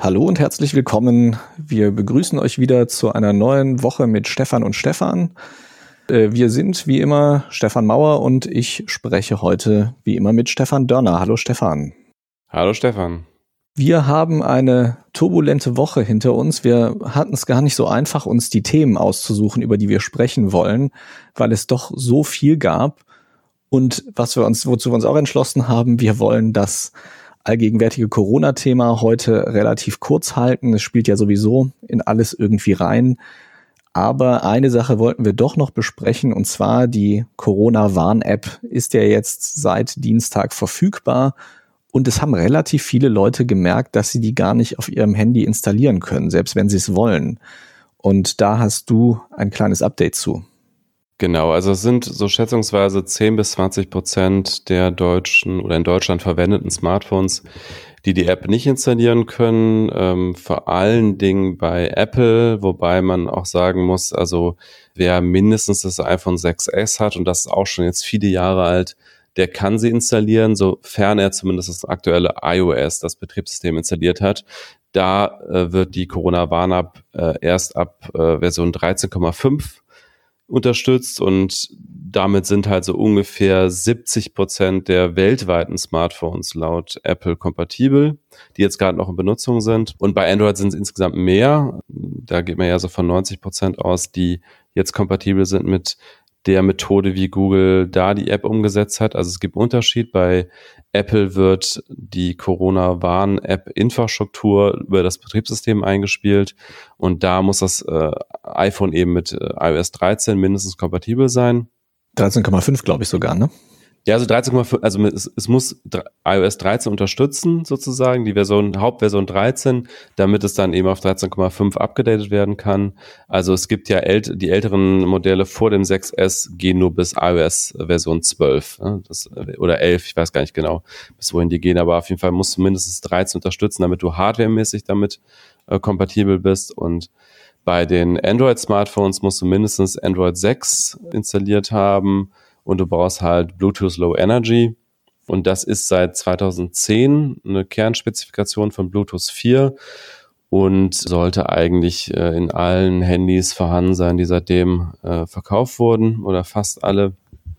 Hallo und herzlich willkommen. Wir begrüßen euch wieder zu einer neuen Woche mit Stefan und Stefan. Äh, wir sind wie immer Stefan Mauer und ich spreche heute wie immer mit Stefan Dörner. Hallo Stefan. Hallo Stefan. Wir haben eine turbulente Woche hinter uns. Wir hatten es gar nicht so einfach, uns die Themen auszusuchen, über die wir sprechen wollen, weil es doch so viel gab. Und was wir uns, wozu wir uns auch entschlossen haben, wir wollen das allgegenwärtige Corona-Thema heute relativ kurz halten. Es spielt ja sowieso in alles irgendwie rein. Aber eine Sache wollten wir doch noch besprechen, und zwar die Corona-Warn-App ist ja jetzt seit Dienstag verfügbar. Und es haben relativ viele Leute gemerkt, dass sie die gar nicht auf ihrem Handy installieren können, selbst wenn sie es wollen. Und da hast du ein kleines Update zu. Genau, also es sind so schätzungsweise 10 bis 20 Prozent der deutschen oder in Deutschland verwendeten Smartphones, die die App nicht installieren können. Ähm, vor allen Dingen bei Apple, wobei man auch sagen muss, also wer mindestens das iPhone 6S hat und das ist auch schon jetzt viele Jahre alt, der kann sie installieren, sofern er zumindest das aktuelle iOS, das Betriebssystem installiert hat. Da äh, wird die Corona-Warn-App äh, erst ab äh, Version 13,5 unterstützt und damit sind halt so ungefähr 70 Prozent der weltweiten Smartphones laut Apple kompatibel, die jetzt gerade noch in Benutzung sind. Und bei Android sind es insgesamt mehr. Da geht man ja so von 90 Prozent aus, die jetzt kompatibel sind mit der Methode, wie Google da die App umgesetzt hat. Also es gibt einen Unterschied. Bei Apple wird die Corona-Warn-App-Infrastruktur über das Betriebssystem eingespielt und da muss das äh, iPhone eben mit äh, iOS 13 mindestens kompatibel sein. 13,5 glaube ich sogar, ne? Ja, also 13,5, also es, es muss iOS 13 unterstützen, sozusagen, die Version, Hauptversion 13, damit es dann eben auf 13,5 abgedatet werden kann. Also es gibt ja ält die älteren Modelle vor dem 6S gehen nur bis iOS Version 12 ne? das, oder 11, ich weiß gar nicht genau, bis wohin die gehen, aber auf jeden Fall musst du mindestens 13 unterstützen, damit du hardwaremäßig damit äh, kompatibel bist und bei den Android-Smartphones musst du mindestens Android 6 installiert haben und du brauchst halt Bluetooth Low Energy. Und das ist seit 2010 eine Kernspezifikation von Bluetooth 4 und sollte eigentlich äh, in allen Handys vorhanden sein, die seitdem äh, verkauft wurden oder fast alle.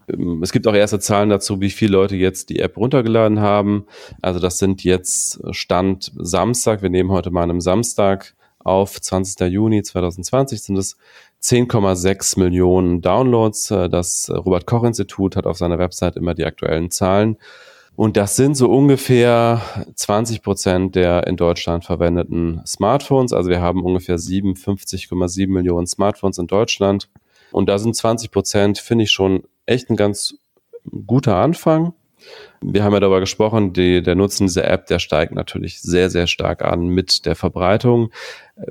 Ähm, es gibt auch erste Zahlen dazu, wie viele Leute jetzt die App runtergeladen haben. Also das sind jetzt Stand Samstag. Wir nehmen heute mal an einem Samstag auf, 20. Juni 2020 sind es 10,6 Millionen Downloads. Äh, das Robert Koch Institut hat auf seiner Website immer die aktuellen Zahlen. Und das sind so ungefähr 20 Prozent der in Deutschland verwendeten Smartphones. Also wir haben ungefähr 57,7 Millionen Smartphones in Deutschland. Und da sind 20 Prozent, finde ich schon echt ein ganz guter Anfang. Wir haben ja darüber gesprochen, die, der Nutzen dieser App, der steigt natürlich sehr, sehr stark an mit der Verbreitung.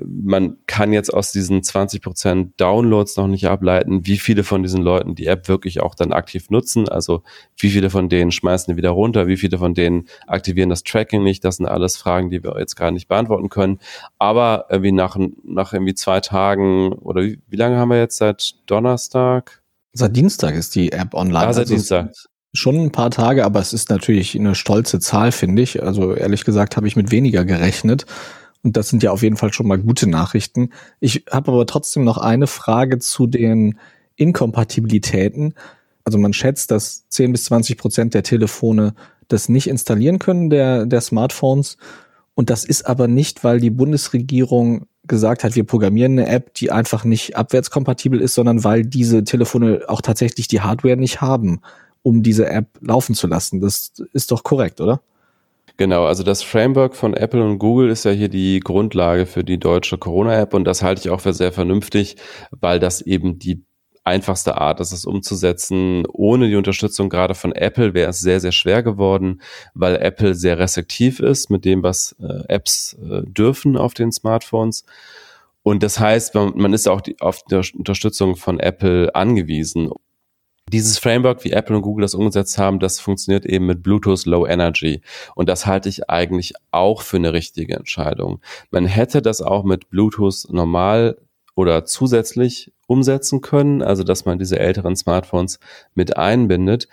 Man kann jetzt aus diesen 20 Prozent Downloads noch nicht ableiten, wie viele von diesen Leuten die App wirklich auch dann aktiv nutzen. Also wie viele von denen schmeißen die wieder runter, wie viele von denen aktivieren das Tracking nicht. Das sind alles Fragen, die wir jetzt gerade nicht beantworten können. Aber irgendwie nach, nach irgendwie zwei Tagen oder wie, wie lange haben wir jetzt seit Donnerstag? Seit Dienstag ist die App online. Ah, seit also Dienstag schon ein paar Tage, aber es ist natürlich eine stolze Zahl, finde ich. Also ehrlich gesagt habe ich mit weniger gerechnet. Und das sind ja auf jeden Fall schon mal gute Nachrichten. Ich habe aber trotzdem noch eine Frage zu den Inkompatibilitäten. Also man schätzt, dass 10 bis 20 Prozent der Telefone das nicht installieren können, der, der Smartphones. Und das ist aber nicht, weil die Bundesregierung gesagt hat, wir programmieren eine App, die einfach nicht abwärtskompatibel ist, sondern weil diese Telefone auch tatsächlich die Hardware nicht haben um diese App laufen zu lassen. Das ist doch korrekt, oder? Genau, also das Framework von Apple und Google ist ja hier die Grundlage für die deutsche Corona-App und das halte ich auch für sehr vernünftig, weil das eben die einfachste Art ist, es umzusetzen. Ohne die Unterstützung gerade von Apple wäre es sehr, sehr schwer geworden, weil Apple sehr restriktiv ist mit dem, was äh, Apps äh, dürfen auf den Smartphones. Und das heißt, man, ist auch die, auf die Unterstützung von Apple angewiesen. Dieses Framework, wie Apple und Google das umgesetzt haben, das funktioniert eben mit Bluetooth Low Energy. Und das halte ich eigentlich auch für eine richtige Entscheidung. Man hätte das auch mit Bluetooth normal oder zusätzlich umsetzen können, also dass man diese älteren Smartphones mit einbindet.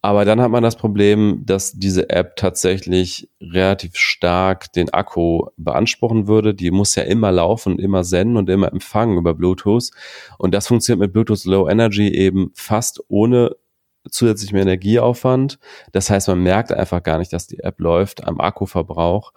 Aber dann hat man das Problem, dass diese App tatsächlich relativ stark den Akku beanspruchen würde. Die muss ja immer laufen, immer senden und immer empfangen über Bluetooth. Und das funktioniert mit Bluetooth Low Energy eben fast ohne zusätzlichen Energieaufwand. Das heißt, man merkt einfach gar nicht, dass die App läuft am Akkuverbrauch.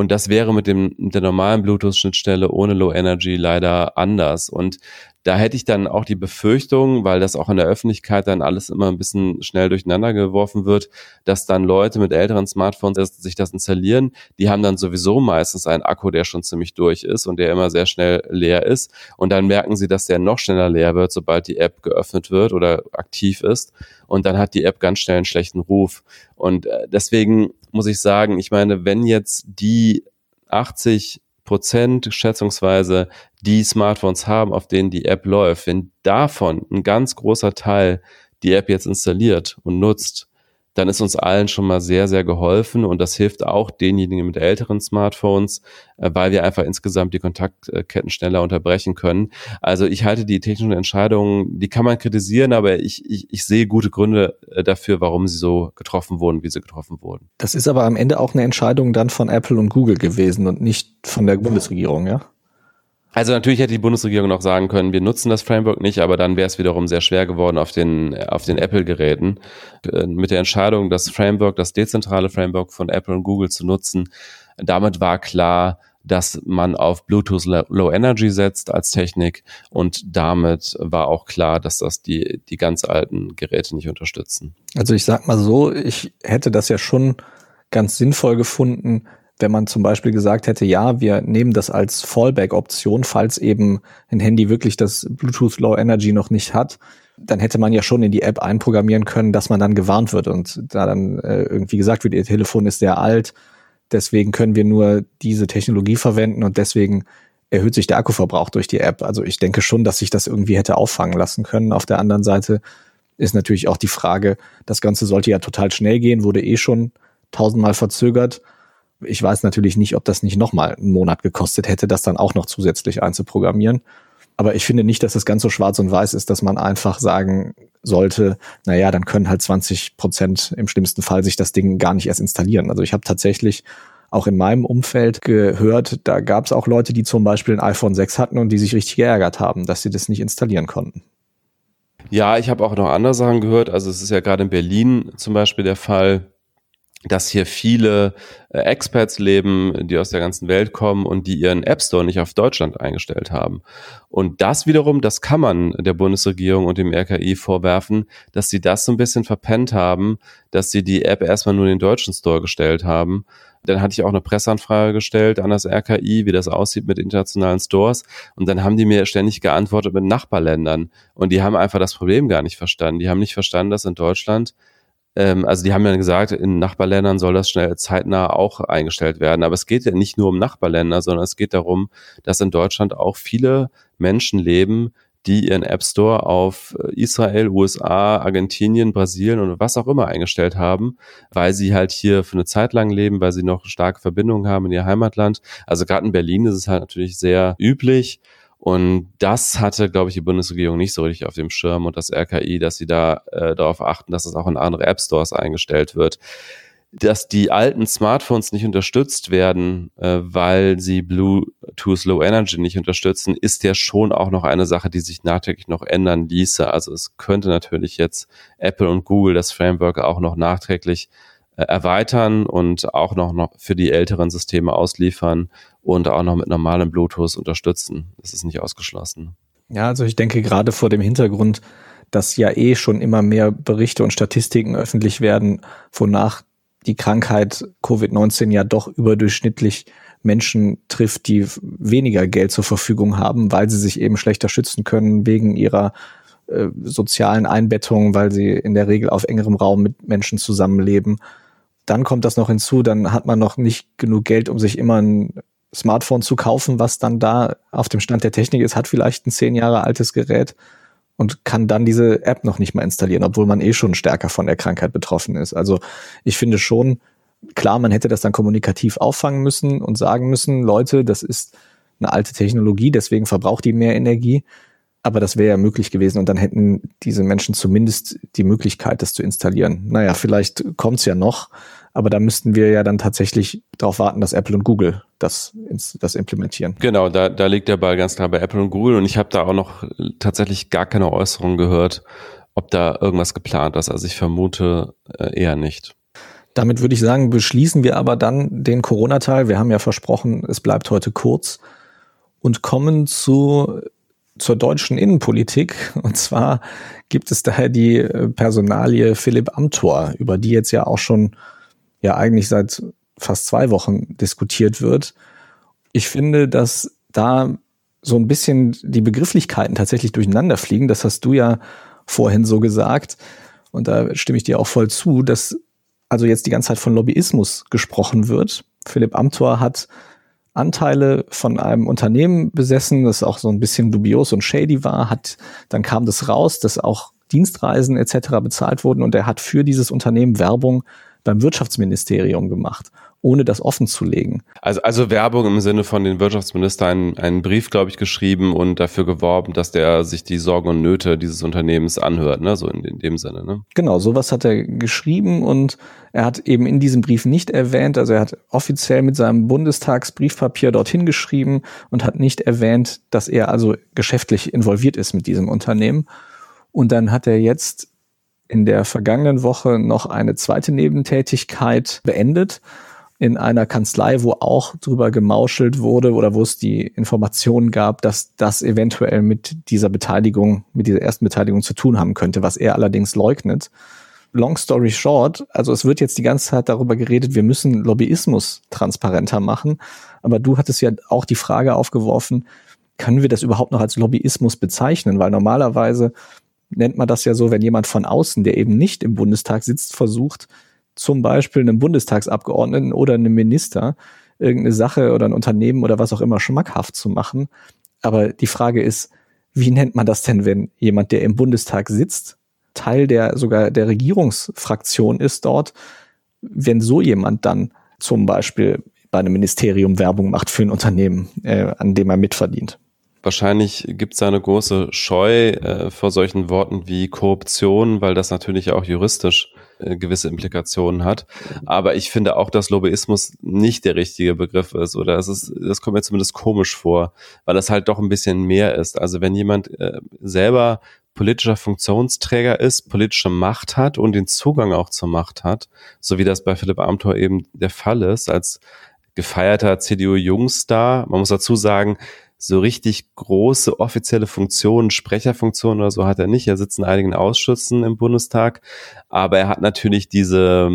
Und das wäre mit dem mit der normalen Bluetooth-Schnittstelle ohne Low Energy leider anders. Und da hätte ich dann auch die Befürchtung, weil das auch in der Öffentlichkeit dann alles immer ein bisschen schnell durcheinander geworfen wird, dass dann Leute mit älteren Smartphones sich das installieren. Die haben dann sowieso meistens einen Akku, der schon ziemlich durch ist und der immer sehr schnell leer ist. Und dann merken sie, dass der noch schneller leer wird, sobald die App geöffnet wird oder aktiv ist. Und dann hat die App ganz schnell einen schlechten Ruf. Und äh, deswegen muss ich sagen, ich meine, wenn jetzt die 80 Prozent schätzungsweise die Smartphones haben, auf denen die App läuft, wenn davon ein ganz großer Teil die App jetzt installiert und nutzt, dann ist uns allen schon mal sehr, sehr geholfen und das hilft auch denjenigen mit älteren Smartphones, äh, weil wir einfach insgesamt die Kontaktketten schneller unterbrechen können. Also ich halte die technischen Entscheidungen, die kann man kritisieren, aber ich, ich, ich sehe gute Gründe äh, dafür, warum sie so getroffen wurden, wie sie getroffen wurden. Das ist aber am Ende auch eine Entscheidung dann von Apple und Google gewesen und nicht von der Bundesregierung, ja? Also natürlich hätte die Bundesregierung noch sagen können, wir nutzen das Framework nicht, aber dann wäre es wiederum sehr schwer geworden auf den, auf den Apple-Geräten. Äh, mit der Entscheidung, das Framework, das dezentrale Framework von Apple und Google zu nutzen, damit war klar, dass man auf Bluetooth Low Energy setzt als Technik und damit war auch klar, dass das die, die ganz alten Geräte nicht unterstützen. Also ich sag mal so, ich hätte das ja schon ganz sinnvoll gefunden, wenn man zum Beispiel gesagt hätte, ja, wir nehmen das als Fallback-Option, falls eben ein Handy wirklich das Bluetooth Low Energy noch nicht hat, dann hätte man ja schon in die App einprogrammieren können, dass man dann gewarnt wird und da dann äh, irgendwie gesagt wird, ihr Telefon ist sehr alt, deswegen können wir nur diese Technologie verwenden und deswegen erhöht sich der Akkuverbrauch durch die App. Also ich denke schon, dass sich das irgendwie hätte auffangen lassen können. Auf der anderen Seite ist natürlich auch die Frage, das Ganze sollte ja total schnell gehen, wurde eh schon tausendmal verzögert ich weiß natürlich nicht, ob das nicht nochmal einen Monat gekostet hätte, das dann auch noch zusätzlich einzuprogrammieren. Aber ich finde nicht, dass es ganz so schwarz und weiß ist, dass man einfach sagen sollte, naja, dann können halt 20 Prozent im schlimmsten Fall sich das Ding gar nicht erst installieren. Also ich habe tatsächlich auch in meinem Umfeld gehört, da gab es auch Leute, die zum Beispiel ein iPhone 6 hatten und die sich richtig geärgert haben, dass sie das nicht installieren konnten. Ja, ich habe auch noch andere Sachen gehört. Also es ist ja gerade in Berlin zum Beispiel der Fall, dass hier viele äh, Experts leben, die aus der ganzen Welt kommen und die ihren App Store nicht auf Deutschland eingestellt haben. Und das wiederum, das kann man der Bundesregierung und dem RKI vorwerfen, dass sie das so ein bisschen verpennt haben, dass sie die App erstmal nur in den deutschen Store gestellt haben. Dann hatte ich auch eine Presseanfrage gestellt an das RKI, wie das aussieht mit internationalen Stores. Und dann haben die mir ständig geantwortet mit Nachbarländern. Und die haben einfach das Problem gar nicht verstanden. Die haben nicht verstanden, dass in Deutschland ähm, also die haben ja gesagt, in Nachbarländern soll das schnell zeitnah auch eingestellt werden. Aber es geht ja nicht nur um Nachbarländer, sondern es geht darum, dass in Deutschland auch viele Menschen leben, die ihren App Store auf Israel, USA, Argentinien, Brasilien und was auch immer eingestellt haben, weil sie halt hier für eine Zeit lang leben, weil sie noch starke Verbindungen haben in ihr Heimatland. Also gerade in Berlin ist es halt natürlich sehr üblich, und das hatte, glaube ich, die Bundesregierung nicht so richtig auf dem Schirm und das RKI, dass sie da äh, darauf achten, dass es auch in andere App Stores eingestellt wird. Dass die alten Smartphones nicht unterstützt werden, äh, weil sie Bluetooth Low Energy nicht unterstützen, ist ja schon auch noch eine Sache, die sich nachträglich noch ändern ließe. Also es könnte natürlich jetzt Apple und Google das Framework auch noch nachträglich erweitern und auch noch, noch für die älteren Systeme ausliefern und auch noch mit normalem Bluetooth unterstützen. Das ist nicht ausgeschlossen. Ja, also ich denke gerade vor dem Hintergrund, dass ja eh schon immer mehr Berichte und Statistiken öffentlich werden, wonach die Krankheit Covid-19 ja doch überdurchschnittlich Menschen trifft, die weniger Geld zur Verfügung haben, weil sie sich eben schlechter schützen können wegen ihrer äh, sozialen Einbettung, weil sie in der Regel auf engerem Raum mit Menschen zusammenleben dann kommt das noch hinzu, dann hat man noch nicht genug Geld, um sich immer ein Smartphone zu kaufen, was dann da auf dem Stand der Technik ist, hat vielleicht ein zehn Jahre altes Gerät und kann dann diese App noch nicht mal installieren, obwohl man eh schon stärker von der Krankheit betroffen ist. Also ich finde schon, klar, man hätte das dann kommunikativ auffangen müssen und sagen müssen, Leute, das ist eine alte Technologie, deswegen verbraucht die mehr Energie. Aber das wäre ja möglich gewesen und dann hätten diese Menschen zumindest die Möglichkeit, das zu installieren. Naja, vielleicht kommt's ja noch, aber da müssten wir ja dann tatsächlich darauf warten, dass Apple und Google das, das implementieren. Genau, da, da liegt der Ball ganz klar bei Apple und Google und ich habe da auch noch tatsächlich gar keine Äußerungen gehört, ob da irgendwas geplant ist. Also ich vermute äh, eher nicht. Damit würde ich sagen, beschließen wir aber dann den Corona-Teil. Wir haben ja versprochen, es bleibt heute kurz und kommen zu zur deutschen Innenpolitik. Und zwar gibt es daher die Personalie Philipp Amthor, über die jetzt ja auch schon ja eigentlich seit fast zwei Wochen diskutiert wird. Ich finde, dass da so ein bisschen die Begrifflichkeiten tatsächlich durcheinander fliegen. Das hast du ja vorhin so gesagt. Und da stimme ich dir auch voll zu, dass also jetzt die ganze Zeit von Lobbyismus gesprochen wird. Philipp Amthor hat Anteile von einem Unternehmen besessen, das auch so ein bisschen dubios und shady war, hat, dann kam das raus, dass auch Dienstreisen etc. bezahlt wurden und er hat für dieses Unternehmen Werbung beim Wirtschaftsministerium gemacht ohne das offen zu legen. Also, also Werbung im Sinne von den Wirtschaftsminister einen, einen Brief, glaube ich, geschrieben und dafür geworben, dass der sich die Sorgen und Nöte dieses Unternehmens anhört, ne? So in, in dem Sinne, ne? Genau, sowas hat er geschrieben und er hat eben in diesem Brief nicht erwähnt, also er hat offiziell mit seinem Bundestagsbriefpapier dorthin geschrieben und hat nicht erwähnt, dass er also geschäftlich involviert ist mit diesem Unternehmen. Und dann hat er jetzt in der vergangenen Woche noch eine zweite Nebentätigkeit beendet in einer Kanzlei, wo auch drüber gemauschelt wurde oder wo es die Informationen gab, dass das eventuell mit dieser Beteiligung, mit dieser ersten Beteiligung zu tun haben könnte, was er allerdings leugnet. Long story short, also es wird jetzt die ganze Zeit darüber geredet, wir müssen Lobbyismus transparenter machen. Aber du hattest ja auch die Frage aufgeworfen, können wir das überhaupt noch als Lobbyismus bezeichnen? Weil normalerweise nennt man das ja so, wenn jemand von außen, der eben nicht im Bundestag sitzt, versucht, zum Beispiel einem Bundestagsabgeordneten oder einem Minister irgendeine Sache oder ein Unternehmen oder was auch immer schmackhaft zu machen. Aber die Frage ist, wie nennt man das denn, wenn jemand, der im Bundestag sitzt, Teil der sogar der Regierungsfraktion ist dort, wenn so jemand dann zum Beispiel bei einem Ministerium Werbung macht für ein Unternehmen, äh, an dem er mitverdient? Wahrscheinlich gibt es eine große Scheu äh, vor solchen Worten wie Korruption, weil das natürlich auch juristisch äh, gewisse Implikationen hat. Aber ich finde auch, dass Lobbyismus nicht der richtige Begriff ist oder es ist, das kommt mir zumindest komisch vor, weil das halt doch ein bisschen mehr ist. Also wenn jemand äh, selber politischer Funktionsträger ist, politische Macht hat und den Zugang auch zur Macht hat, so wie das bei Philipp Amthor eben der Fall ist, als gefeierter CDU-Jungstar. Man muss dazu sagen, so richtig große offizielle Funktionen, Sprecherfunktionen oder so hat er nicht. Er sitzt in einigen Ausschüssen im Bundestag, aber er hat natürlich diese,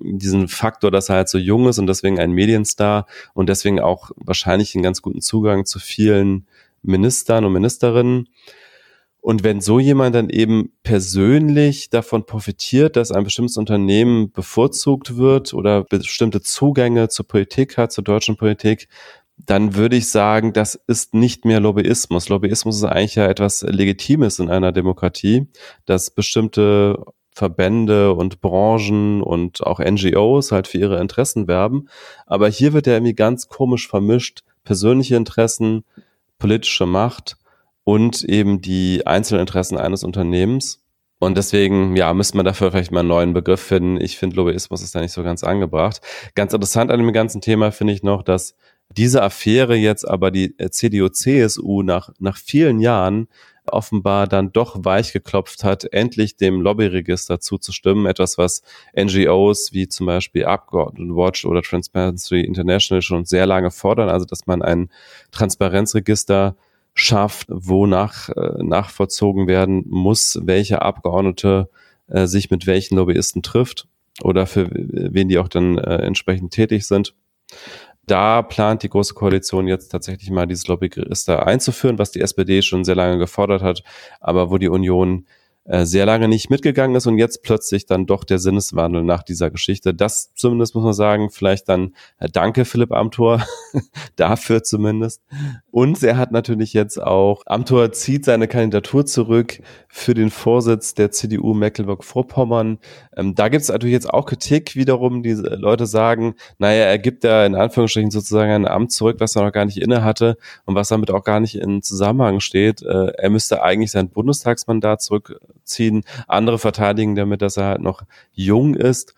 diesen Faktor, dass er halt so jung ist und deswegen ein Medienstar und deswegen auch wahrscheinlich einen ganz guten Zugang zu vielen Ministern und Ministerinnen. Und wenn so jemand dann eben persönlich davon profitiert, dass ein bestimmtes Unternehmen bevorzugt wird oder bestimmte Zugänge zur Politik hat, zur deutschen Politik, dann würde ich sagen, das ist nicht mehr Lobbyismus. Lobbyismus ist eigentlich ja etwas Legitimes in einer Demokratie, dass bestimmte Verbände und Branchen und auch NGOs halt für ihre Interessen werben. Aber hier wird ja irgendwie ganz komisch vermischt, persönliche Interessen, politische Macht und eben die Einzelinteressen eines Unternehmens. Und deswegen, ja, müsste man dafür vielleicht mal einen neuen Begriff finden. Ich finde, Lobbyismus ist da nicht so ganz angebracht. Ganz interessant an dem ganzen Thema finde ich noch, dass diese Affäre jetzt aber die äh, CDU-CSU nach, nach vielen Jahren offenbar dann doch weich geklopft hat, endlich dem Lobbyregister zuzustimmen. Etwas, was NGOs wie zum Beispiel Abgeordnetenwatch oder Transparency International schon sehr lange fordern. Also, dass man ein Transparenzregister schafft, wonach äh, nachvollzogen werden muss, welche Abgeordnete äh, sich mit welchen Lobbyisten trifft oder für wen die auch dann äh, entsprechend tätig sind da plant die Große Koalition jetzt tatsächlich mal dieses Lobbyregister einzuführen, was die SPD schon sehr lange gefordert hat, aber wo die Union äh, sehr lange nicht mitgegangen ist und jetzt plötzlich dann doch der Sinneswandel nach dieser Geschichte. Das zumindest muss man sagen, vielleicht dann äh, danke Philipp Amthor dafür zumindest. Und er hat natürlich jetzt auch, Amthor zieht seine Kandidatur zurück für den Vorsitz der CDU Mecklenburg-Vorpommern. Ähm, da gibt es natürlich jetzt auch Kritik wiederum, die Leute sagen, naja, er gibt da in Anführungsstrichen sozusagen ein Amt zurück, was er noch gar nicht inne hatte und was damit auch gar nicht in Zusammenhang steht. Äh, er müsste eigentlich sein Bundestagsmandat zurückziehen. Andere verteidigen damit, dass er halt noch jung ist.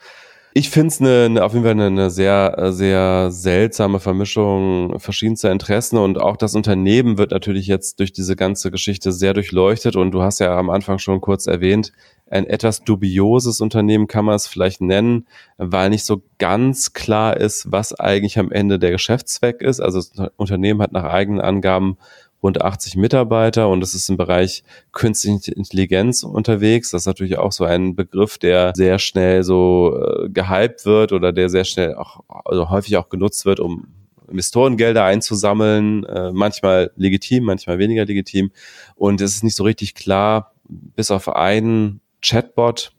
Ich finde es eine, eine, auf jeden Fall eine, eine, sehr, sehr seltsame Vermischung verschiedenster Interessen und auch das Unternehmen wird natürlich jetzt durch diese ganze Geschichte sehr durchleuchtet und du hast ja am Anfang schon kurz erwähnt, ein etwas dubioses Unternehmen kann man es vielleicht nennen, weil nicht so ganz klar ist, was eigentlich am Ende der Geschäftszweck ist. Also das Unternehmen hat nach eigenen Angaben rund 80 Mitarbeiter und es ist im Bereich künstliche Intelligenz unterwegs. Das ist natürlich auch so ein Begriff, der sehr schnell so äh, gehypt wird oder der sehr schnell auch, also häufig auch genutzt wird, um Investorengelder einzusammeln, äh, manchmal legitim, manchmal weniger legitim. Und es ist nicht so richtig klar, bis auf einen Chatbot,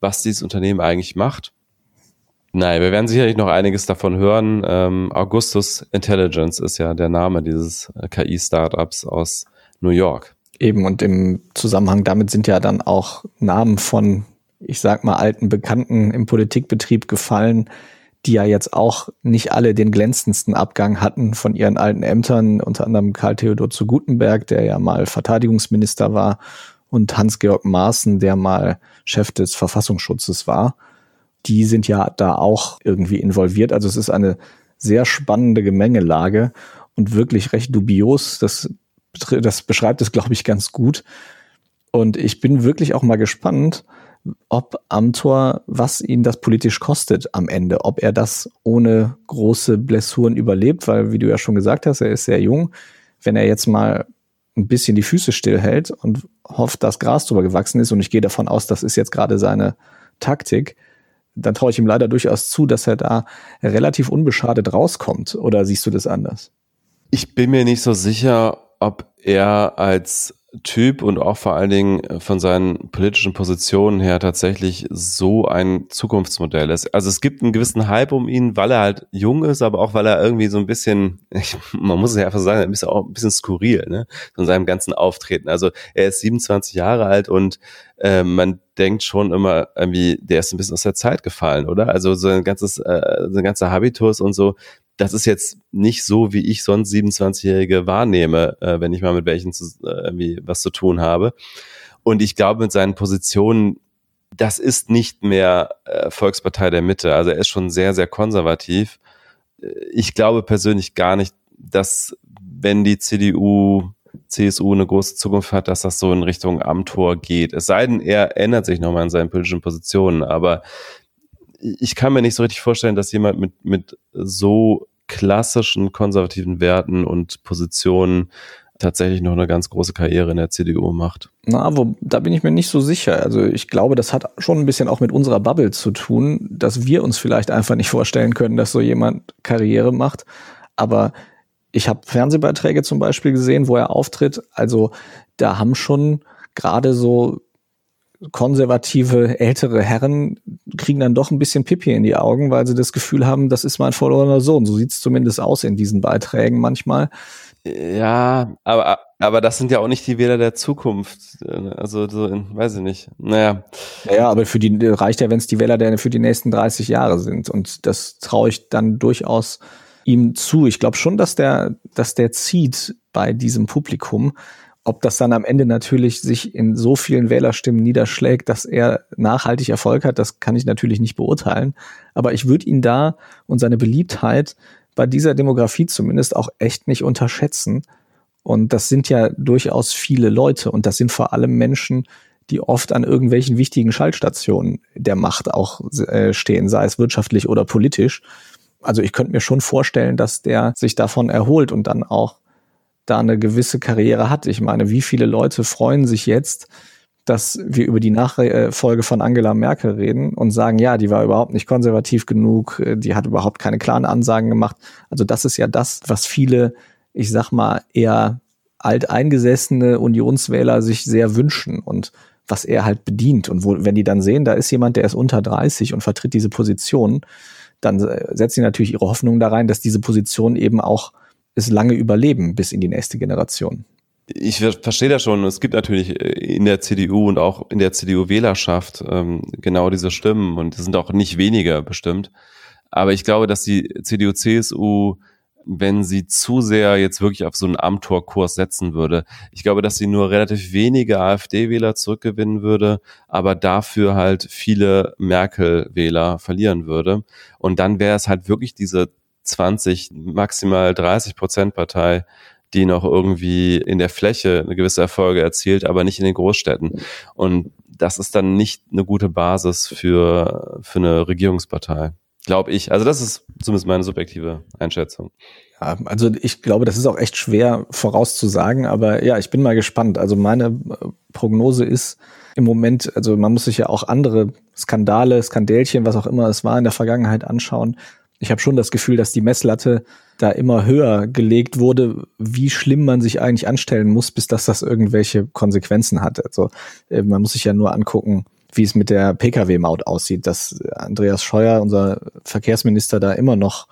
was dieses Unternehmen eigentlich macht. Nein, wir werden sicherlich noch einiges davon hören. Ähm, Augustus Intelligence ist ja der Name dieses äh, KI-Startups aus New York. Eben, und im Zusammenhang damit sind ja dann auch Namen von, ich sag mal, alten Bekannten im Politikbetrieb gefallen, die ja jetzt auch nicht alle den glänzendsten Abgang hatten von ihren alten Ämtern, unter anderem Karl Theodor zu Gutenberg, der ja mal Verteidigungsminister war, und Hans-Georg Maaßen, der mal Chef des Verfassungsschutzes war die sind ja da auch irgendwie involviert. Also es ist eine sehr spannende Gemengelage und wirklich recht dubios. Das, das beschreibt es, glaube ich, ganz gut. Und ich bin wirklich auch mal gespannt, ob Amtor, was ihn das politisch kostet am Ende, ob er das ohne große Blessuren überlebt, weil, wie du ja schon gesagt hast, er ist sehr jung. Wenn er jetzt mal ein bisschen die Füße stillhält und hofft, dass Gras drüber gewachsen ist, und ich gehe davon aus, das ist jetzt gerade seine Taktik, dann traue ich ihm leider durchaus zu, dass er da relativ unbeschadet rauskommt. Oder siehst du das anders? Ich bin mir nicht so sicher, ob er als Typ und auch vor allen Dingen äh, von seinen politischen Positionen her tatsächlich so ein Zukunftsmodell ist. Also es gibt einen gewissen Hype um ihn, weil er halt jung ist, aber auch weil er irgendwie so ein bisschen, ich, man muss es ja einfach sagen, ein bisschen auch ein bisschen skurril, ne, von seinem ganzen Auftreten. Also er ist 27 Jahre alt und äh, man denkt schon immer irgendwie, der ist ein bisschen aus der Zeit gefallen, oder? Also so ein ganzes, äh, so ein ganzer Habitus und so, das ist jetzt nicht so, wie ich sonst 27-Jährige wahrnehme, äh, wenn ich mal mit welchen zu, äh, irgendwie was zu tun habe. Und ich glaube, mit seinen Positionen, das ist nicht mehr äh, Volkspartei der Mitte. Also er ist schon sehr, sehr konservativ. Äh, ich glaube persönlich gar nicht, dass wenn die CDU, CSU eine große Zukunft hat, dass das so in Richtung Amtor geht. Es sei denn, er ändert sich nochmal in seinen politischen Positionen. Aber ich kann mir nicht so richtig vorstellen, dass jemand mit, mit so klassischen konservativen Werten und Positionen tatsächlich noch eine ganz große Karriere in der CDU macht. Na, wo, da bin ich mir nicht so sicher. Also ich glaube, das hat schon ein bisschen auch mit unserer Bubble zu tun, dass wir uns vielleicht einfach nicht vorstellen können, dass so jemand Karriere macht. Aber ich habe Fernsehbeiträge zum Beispiel gesehen, wo er auftritt. Also da haben schon gerade so konservative ältere Herren kriegen dann doch ein bisschen Pipi in die Augen, weil sie das Gefühl haben, das ist mein verlorener Sohn. So sieht es zumindest aus in diesen Beiträgen manchmal. Ja, aber, aber das sind ja auch nicht die Wähler der Zukunft. Also, so in, weiß ich nicht. Naja. Ja, aber für die reicht ja, wenn es die Wähler der für die nächsten 30 Jahre sind. Und das traue ich dann durchaus ihm zu. Ich glaube schon, dass der, dass der zieht bei diesem Publikum. Ob das dann am Ende natürlich sich in so vielen Wählerstimmen niederschlägt, dass er nachhaltig Erfolg hat, das kann ich natürlich nicht beurteilen. Aber ich würde ihn da und seine Beliebtheit bei dieser Demografie zumindest auch echt nicht unterschätzen. Und das sind ja durchaus viele Leute und das sind vor allem Menschen, die oft an irgendwelchen wichtigen Schaltstationen der Macht auch äh, stehen, sei es wirtschaftlich oder politisch. Also ich könnte mir schon vorstellen, dass der sich davon erholt und dann auch da eine gewisse Karriere hat. Ich meine, wie viele Leute freuen sich jetzt, dass wir über die Nachfolge von Angela Merkel reden und sagen, ja, die war überhaupt nicht konservativ genug, die hat überhaupt keine klaren Ansagen gemacht. Also das ist ja das, was viele, ich sag mal, eher alteingesessene Unionswähler sich sehr wünschen und was er halt bedient. Und wo, wenn die dann sehen, da ist jemand, der ist unter 30 und vertritt diese Position, dann setzen sie natürlich ihre Hoffnung da rein, dass diese Position eben auch es lange überleben bis in die nächste Generation. Ich verstehe das schon. Es gibt natürlich äh, in der CDU und auch in der CDU-Wählerschaft ähm, genau diese Stimmen und es sind auch nicht weniger bestimmt. Aber ich glaube, dass die CDU-CSU wenn sie zu sehr jetzt wirklich auf so einen Amtor-Kurs setzen würde. Ich glaube, dass sie nur relativ wenige AfD-Wähler zurückgewinnen würde, aber dafür halt viele Merkel-Wähler verlieren würde. Und dann wäre es halt wirklich diese 20, maximal 30 Prozent Partei, die noch irgendwie in der Fläche eine gewisse Erfolge erzielt, aber nicht in den Großstädten. Und das ist dann nicht eine gute Basis für, für eine Regierungspartei. Glaube ich. Also das ist zumindest meine subjektive Einschätzung. Ja, also ich glaube, das ist auch echt schwer vorauszusagen, aber ja, ich bin mal gespannt. Also meine äh, Prognose ist im Moment, also man muss sich ja auch andere Skandale, Skandälchen, was auch immer es war in der Vergangenheit anschauen. Ich habe schon das Gefühl, dass die Messlatte da immer höher gelegt wurde, wie schlimm man sich eigentlich anstellen muss, bis dass das irgendwelche Konsequenzen hat. Also äh, man muss sich ja nur angucken, wie es mit der Pkw-Maut aussieht, dass Andreas Scheuer, unser Verkehrsminister, da immer noch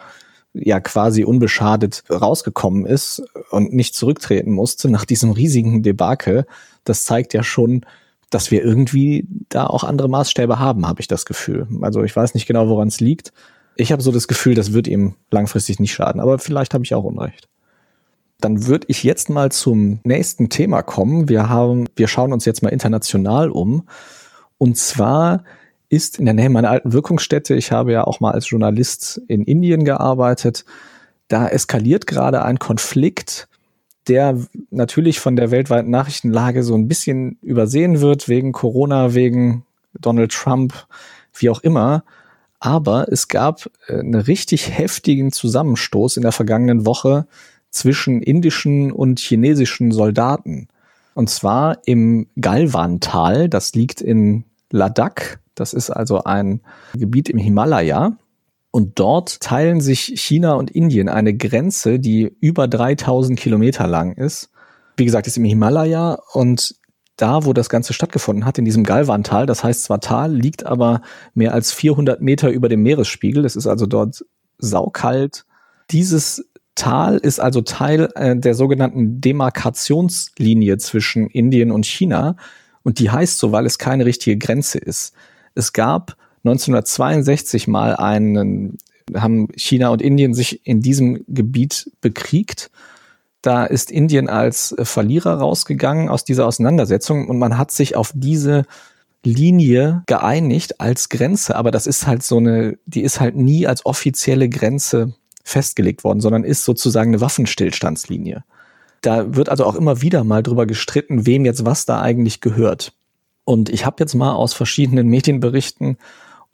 ja quasi unbeschadet rausgekommen ist und nicht zurücktreten musste nach diesem riesigen Debakel. Das zeigt ja schon, dass wir irgendwie da auch andere Maßstäbe haben, habe ich das Gefühl. Also ich weiß nicht genau, woran es liegt. Ich habe so das Gefühl, das wird ihm langfristig nicht schaden, aber vielleicht habe ich auch Unrecht. Dann würde ich jetzt mal zum nächsten Thema kommen. Wir haben, wir schauen uns jetzt mal international um. Und zwar ist in der Nähe meiner alten Wirkungsstätte, ich habe ja auch mal als Journalist in Indien gearbeitet, da eskaliert gerade ein Konflikt, der natürlich von der weltweiten Nachrichtenlage so ein bisschen übersehen wird, wegen Corona, wegen Donald Trump, wie auch immer. Aber es gab äh, einen richtig heftigen Zusammenstoß in der vergangenen Woche zwischen indischen und chinesischen Soldaten. Und zwar im Galwan-Tal, das liegt in Ladakh. Das ist also ein Gebiet im Himalaya. Und dort teilen sich China und Indien eine Grenze, die über 3000 Kilometer lang ist. Wie gesagt, ist im Himalaya und da, wo das Ganze stattgefunden hat, in diesem Galwan-Tal, das heißt zwar Tal, liegt aber mehr als 400 Meter über dem Meeresspiegel. Es ist also dort saukalt. Dieses Tal ist also Teil äh, der sogenannten Demarkationslinie zwischen Indien und China. Und die heißt so, weil es keine richtige Grenze ist. Es gab 1962 mal einen, haben China und Indien sich in diesem Gebiet bekriegt. Da ist Indien als Verlierer rausgegangen aus dieser Auseinandersetzung und man hat sich auf diese Linie geeinigt als Grenze, aber das ist halt so eine, die ist halt nie als offizielle Grenze festgelegt worden, sondern ist sozusagen eine Waffenstillstandslinie. Da wird also auch immer wieder mal drüber gestritten, wem jetzt was da eigentlich gehört. Und ich habe jetzt mal aus verschiedenen Medienberichten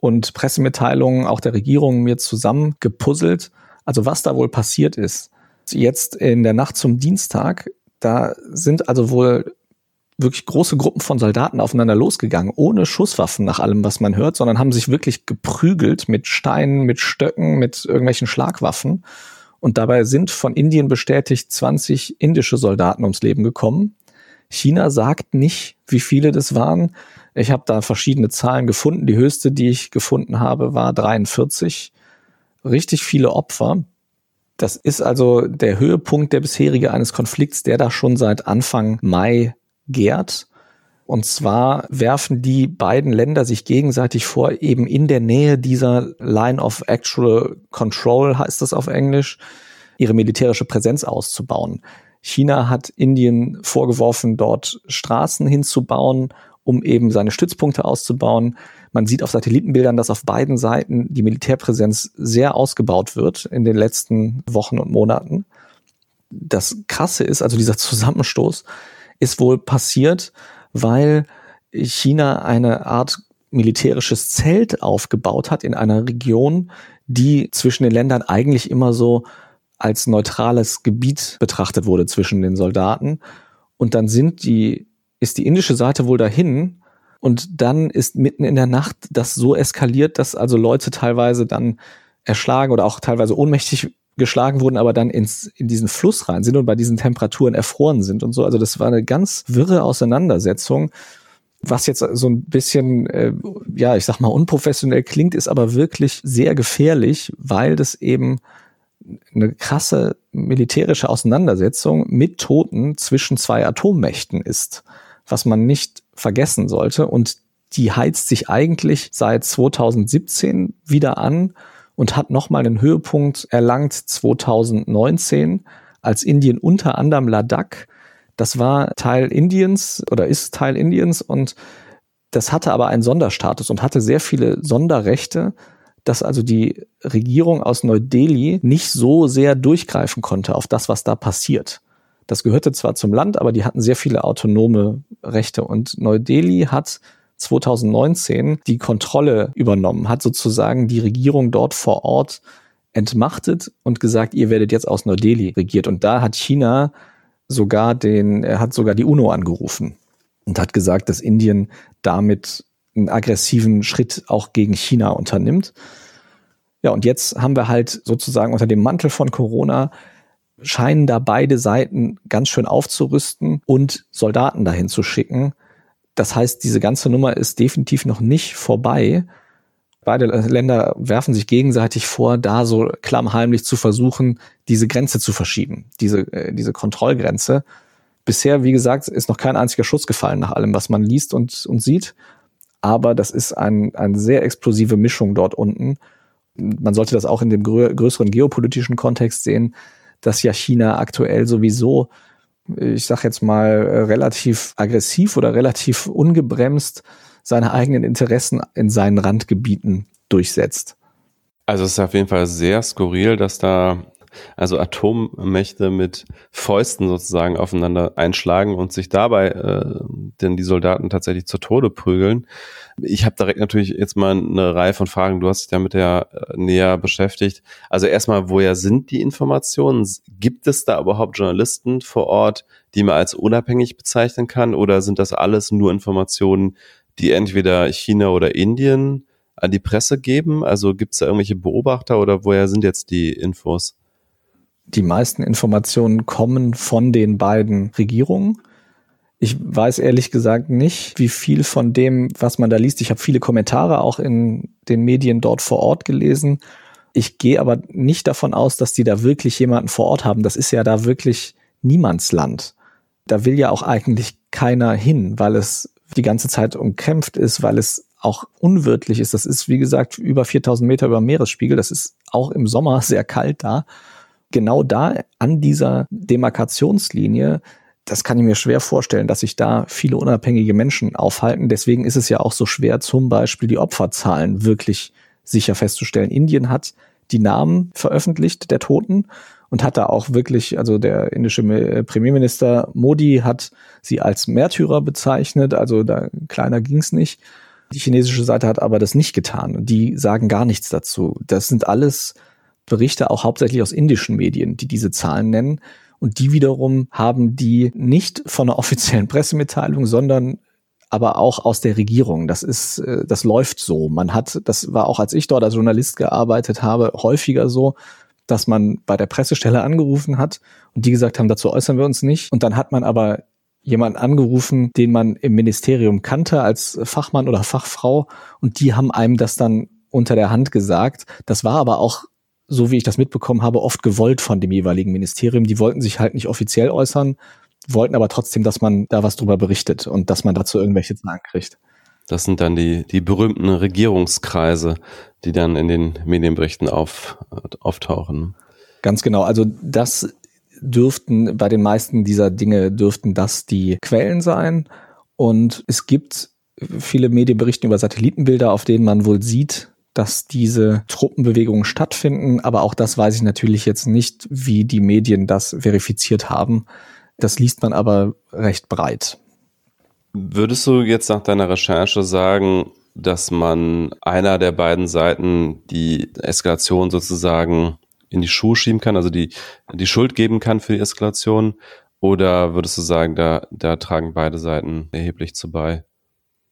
und Pressemitteilungen auch der Regierung mir zusammen gepuzzelt, also was da wohl passiert ist. Jetzt in der Nacht zum Dienstag, da sind also wohl wirklich große Gruppen von Soldaten aufeinander losgegangen, ohne Schusswaffen nach allem, was man hört, sondern haben sich wirklich geprügelt mit Steinen, mit Stöcken, mit irgendwelchen Schlagwaffen. Und dabei sind von Indien bestätigt 20 indische Soldaten ums Leben gekommen. China sagt nicht, wie viele das waren. Ich habe da verschiedene Zahlen gefunden. Die höchste, die ich gefunden habe, war 43. Richtig viele Opfer. Das ist also der Höhepunkt der bisherige eines Konflikts, der da schon seit Anfang Mai gärt. Und zwar werfen die beiden Länder sich gegenseitig vor, eben in der Nähe dieser Line of Actual Control, heißt das auf Englisch, ihre militärische Präsenz auszubauen. China hat Indien vorgeworfen, dort Straßen hinzubauen, um eben seine Stützpunkte auszubauen. Man sieht auf Satellitenbildern, dass auf beiden Seiten die Militärpräsenz sehr ausgebaut wird in den letzten Wochen und Monaten. Das Krasse ist, also dieser Zusammenstoß ist wohl passiert, weil China eine Art militärisches Zelt aufgebaut hat in einer Region, die zwischen den Ländern eigentlich immer so als neutrales Gebiet betrachtet wurde zwischen den Soldaten. Und dann sind die, ist die indische Seite wohl dahin und dann ist mitten in der Nacht das so eskaliert, dass also Leute teilweise dann erschlagen oder auch teilweise ohnmächtig geschlagen wurden, aber dann ins, in diesen Fluss rein sind und bei diesen Temperaturen erfroren sind und so. Also das war eine ganz wirre Auseinandersetzung. Was jetzt so ein bisschen, äh, ja, ich sag mal, unprofessionell klingt, ist aber wirklich sehr gefährlich, weil das eben eine krasse militärische Auseinandersetzung mit Toten zwischen zwei Atommächten ist, was man nicht vergessen sollte. Und die heizt sich eigentlich seit 2017 wieder an und hat nochmal einen Höhepunkt erlangt 2019, als Indien unter anderem Ladakh, das war Teil Indiens oder ist Teil Indiens und das hatte aber einen Sonderstatus und hatte sehr viele Sonderrechte, dass also die Regierung aus Neu-Delhi nicht so sehr durchgreifen konnte auf das, was da passiert. Das gehörte zwar zum Land, aber die hatten sehr viele autonome Rechte und Neu-Delhi hat 2019 die Kontrolle übernommen, hat sozusagen die Regierung dort vor Ort entmachtet und gesagt, ihr werdet jetzt aus Neu-Delhi regiert. Und da hat China sogar den, er hat sogar die UNO angerufen und hat gesagt, dass Indien damit einen aggressiven Schritt auch gegen China unternimmt. Ja, und jetzt haben wir halt sozusagen unter dem Mantel von Corona scheinen da beide Seiten ganz schön aufzurüsten und Soldaten dahin zu schicken. Das heißt, diese ganze Nummer ist definitiv noch nicht vorbei. Beide Länder werfen sich gegenseitig vor, da so klammheimlich zu versuchen, diese Grenze zu verschieben, diese, äh, diese Kontrollgrenze. Bisher, wie gesagt, ist noch kein einziger Schuss gefallen nach allem, was man liest und, und sieht. Aber das ist ein, eine sehr explosive Mischung dort unten. Man sollte das auch in dem grö größeren geopolitischen Kontext sehen, dass ja China aktuell sowieso, ich sag jetzt mal, relativ aggressiv oder relativ ungebremst seine eigenen Interessen in seinen Randgebieten durchsetzt. Also es ist auf jeden Fall sehr skurril, dass da also Atommächte mit Fäusten sozusagen aufeinander einschlagen und sich dabei äh, denn die Soldaten tatsächlich zu Tode prügeln. Ich habe direkt natürlich jetzt mal eine Reihe von Fragen. Du hast dich damit ja äh, näher beschäftigt. Also erstmal, woher sind die Informationen? Gibt es da überhaupt Journalisten vor Ort, die man als unabhängig bezeichnen kann? Oder sind das alles nur Informationen, die entweder China oder Indien an die Presse geben? Also gibt es da irgendwelche Beobachter oder woher sind jetzt die Infos? Die meisten Informationen kommen von den beiden Regierungen. Ich weiß ehrlich gesagt nicht, wie viel von dem, was man da liest. Ich habe viele Kommentare auch in den Medien dort vor Ort gelesen. Ich gehe aber nicht davon aus, dass die da wirklich jemanden vor Ort haben. Das ist ja da wirklich Niemandsland. Da will ja auch eigentlich keiner hin, weil es die ganze Zeit umkämpft ist, weil es auch unwirtlich ist. Das ist, wie gesagt, über 4000 Meter über Meeresspiegel. Das ist auch im Sommer sehr kalt da. Genau da an dieser Demarkationslinie, das kann ich mir schwer vorstellen, dass sich da viele unabhängige Menschen aufhalten. Deswegen ist es ja auch so schwer, zum Beispiel die Opferzahlen wirklich sicher festzustellen. Indien hat die Namen veröffentlicht der Toten und hat da auch wirklich, also der indische Premierminister Modi hat sie als Märtyrer bezeichnet, also da kleiner ging's nicht. Die chinesische Seite hat aber das nicht getan. Die sagen gar nichts dazu. Das sind alles Berichte auch hauptsächlich aus indischen Medien, die diese Zahlen nennen. Und die wiederum haben die nicht von einer offiziellen Pressemitteilung, sondern aber auch aus der Regierung. Das ist, äh, das läuft so. Man hat, das war auch als ich dort als Journalist gearbeitet habe, häufiger so, dass man bei der Pressestelle angerufen hat und die gesagt haben, dazu äußern wir uns nicht. Und dann hat man aber jemanden angerufen, den man im Ministerium kannte als Fachmann oder Fachfrau und die haben einem das dann unter der Hand gesagt. Das war aber auch, so wie ich das mitbekommen habe, oft gewollt von dem jeweiligen Ministerium. Die wollten sich halt nicht offiziell äußern, wollten aber trotzdem, dass man da was drüber berichtet und dass man dazu irgendwelche Zahlen kriegt. Das sind dann die, die berühmten Regierungskreise, die dann in den Medienberichten auf, auftauchen. Ganz genau. Also das dürften bei den meisten dieser Dinge dürften das die Quellen sein. Und es gibt viele Medienberichte über Satellitenbilder, auf denen man wohl sieht, dass diese Truppenbewegungen stattfinden. Aber auch das weiß ich natürlich jetzt nicht, wie die Medien das verifiziert haben. Das liest man aber recht breit. Würdest du jetzt nach deiner Recherche sagen, dass man einer der beiden Seiten die Eskalation sozusagen in die Schuhe schieben kann, also die, die Schuld geben kann für die Eskalation? Oder würdest du sagen, da, da tragen beide Seiten erheblich zu bei?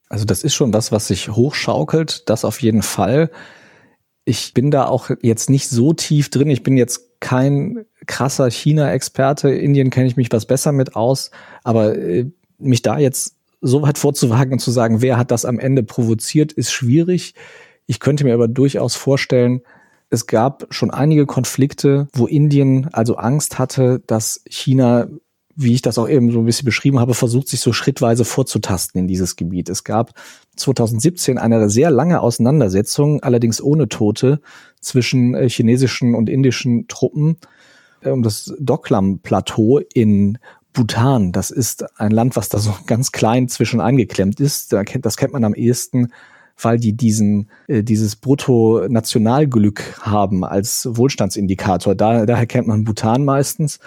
Also das ist schon was, was sich hochschaukelt, das auf jeden Fall. Ich bin da auch jetzt nicht so tief drin. Ich bin jetzt kein krasser China-Experte. Indien kenne ich mich was besser mit aus. Aber äh, mich da jetzt so weit vorzuwagen und zu sagen, wer hat das am Ende provoziert, ist schwierig. Ich könnte mir aber durchaus vorstellen, es gab schon einige Konflikte, wo Indien also Angst hatte, dass China, wie ich das auch eben so ein bisschen beschrieben habe, versucht, sich so schrittweise vorzutasten in dieses Gebiet. Es gab 2017 eine sehr lange Auseinandersetzung, allerdings ohne Tote, zwischen äh, chinesischen und indischen Truppen äh, um das Doklam-Plateau in Bhutan. Das ist ein Land, was da so ganz klein zwischen eingeklemmt ist. Das kennt man am ehesten weil die diesen, äh, dieses Brutto-Nationalglück haben als Wohlstandsindikator. Da, daher kennt man Bhutan meistens.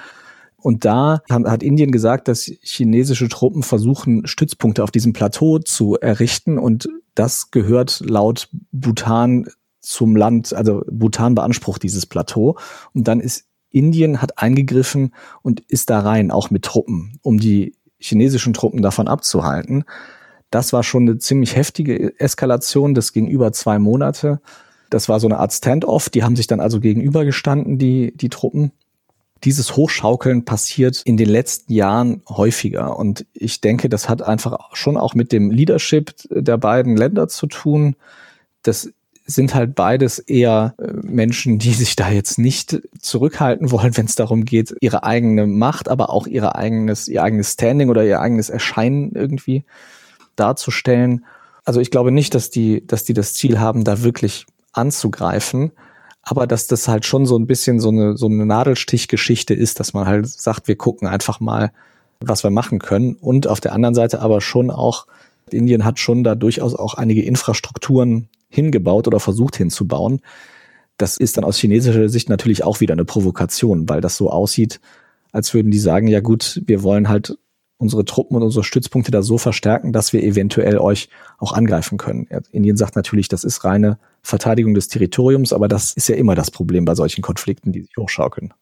Und da hat Indien gesagt, dass chinesische Truppen versuchen, Stützpunkte auf diesem Plateau zu errichten. Und das gehört laut Bhutan zum Land, also Bhutan beansprucht dieses Plateau. Und dann ist Indien hat eingegriffen und ist da rein, auch mit Truppen, um die chinesischen Truppen davon abzuhalten. Das war schon eine ziemlich heftige Eskalation. Das ging über zwei Monate. Das war so eine Art Standoff. Die haben sich dann also gegenübergestanden, die, die Truppen. Dieses Hochschaukeln passiert in den letzten Jahren häufiger. Und ich denke, das hat einfach schon auch mit dem Leadership der beiden Länder zu tun. Das sind halt beides eher äh, Menschen, die sich da jetzt nicht zurückhalten wollen, wenn es darum geht, ihre eigene Macht, aber auch ihre eigenes, ihr eigenes Standing oder ihr eigenes Erscheinen irgendwie darzustellen. Also ich glaube nicht, dass die, dass die das Ziel haben, da wirklich anzugreifen, aber dass das halt schon so ein bisschen so eine, so eine Nadelstichgeschichte ist, dass man halt sagt, wir gucken einfach mal, was wir machen können. Und auf der anderen Seite aber schon auch, Indien hat schon da durchaus auch einige Infrastrukturen hingebaut oder versucht hinzubauen. Das ist dann aus chinesischer Sicht natürlich auch wieder eine Provokation, weil das so aussieht, als würden die sagen, ja gut, wir wollen halt unsere Truppen und unsere Stützpunkte da so verstärken, dass wir eventuell euch auch angreifen können. Indien sagt natürlich, das ist reine Verteidigung des Territoriums, aber das ist ja immer das Problem bei solchen Konflikten, die sich hochschaukeln.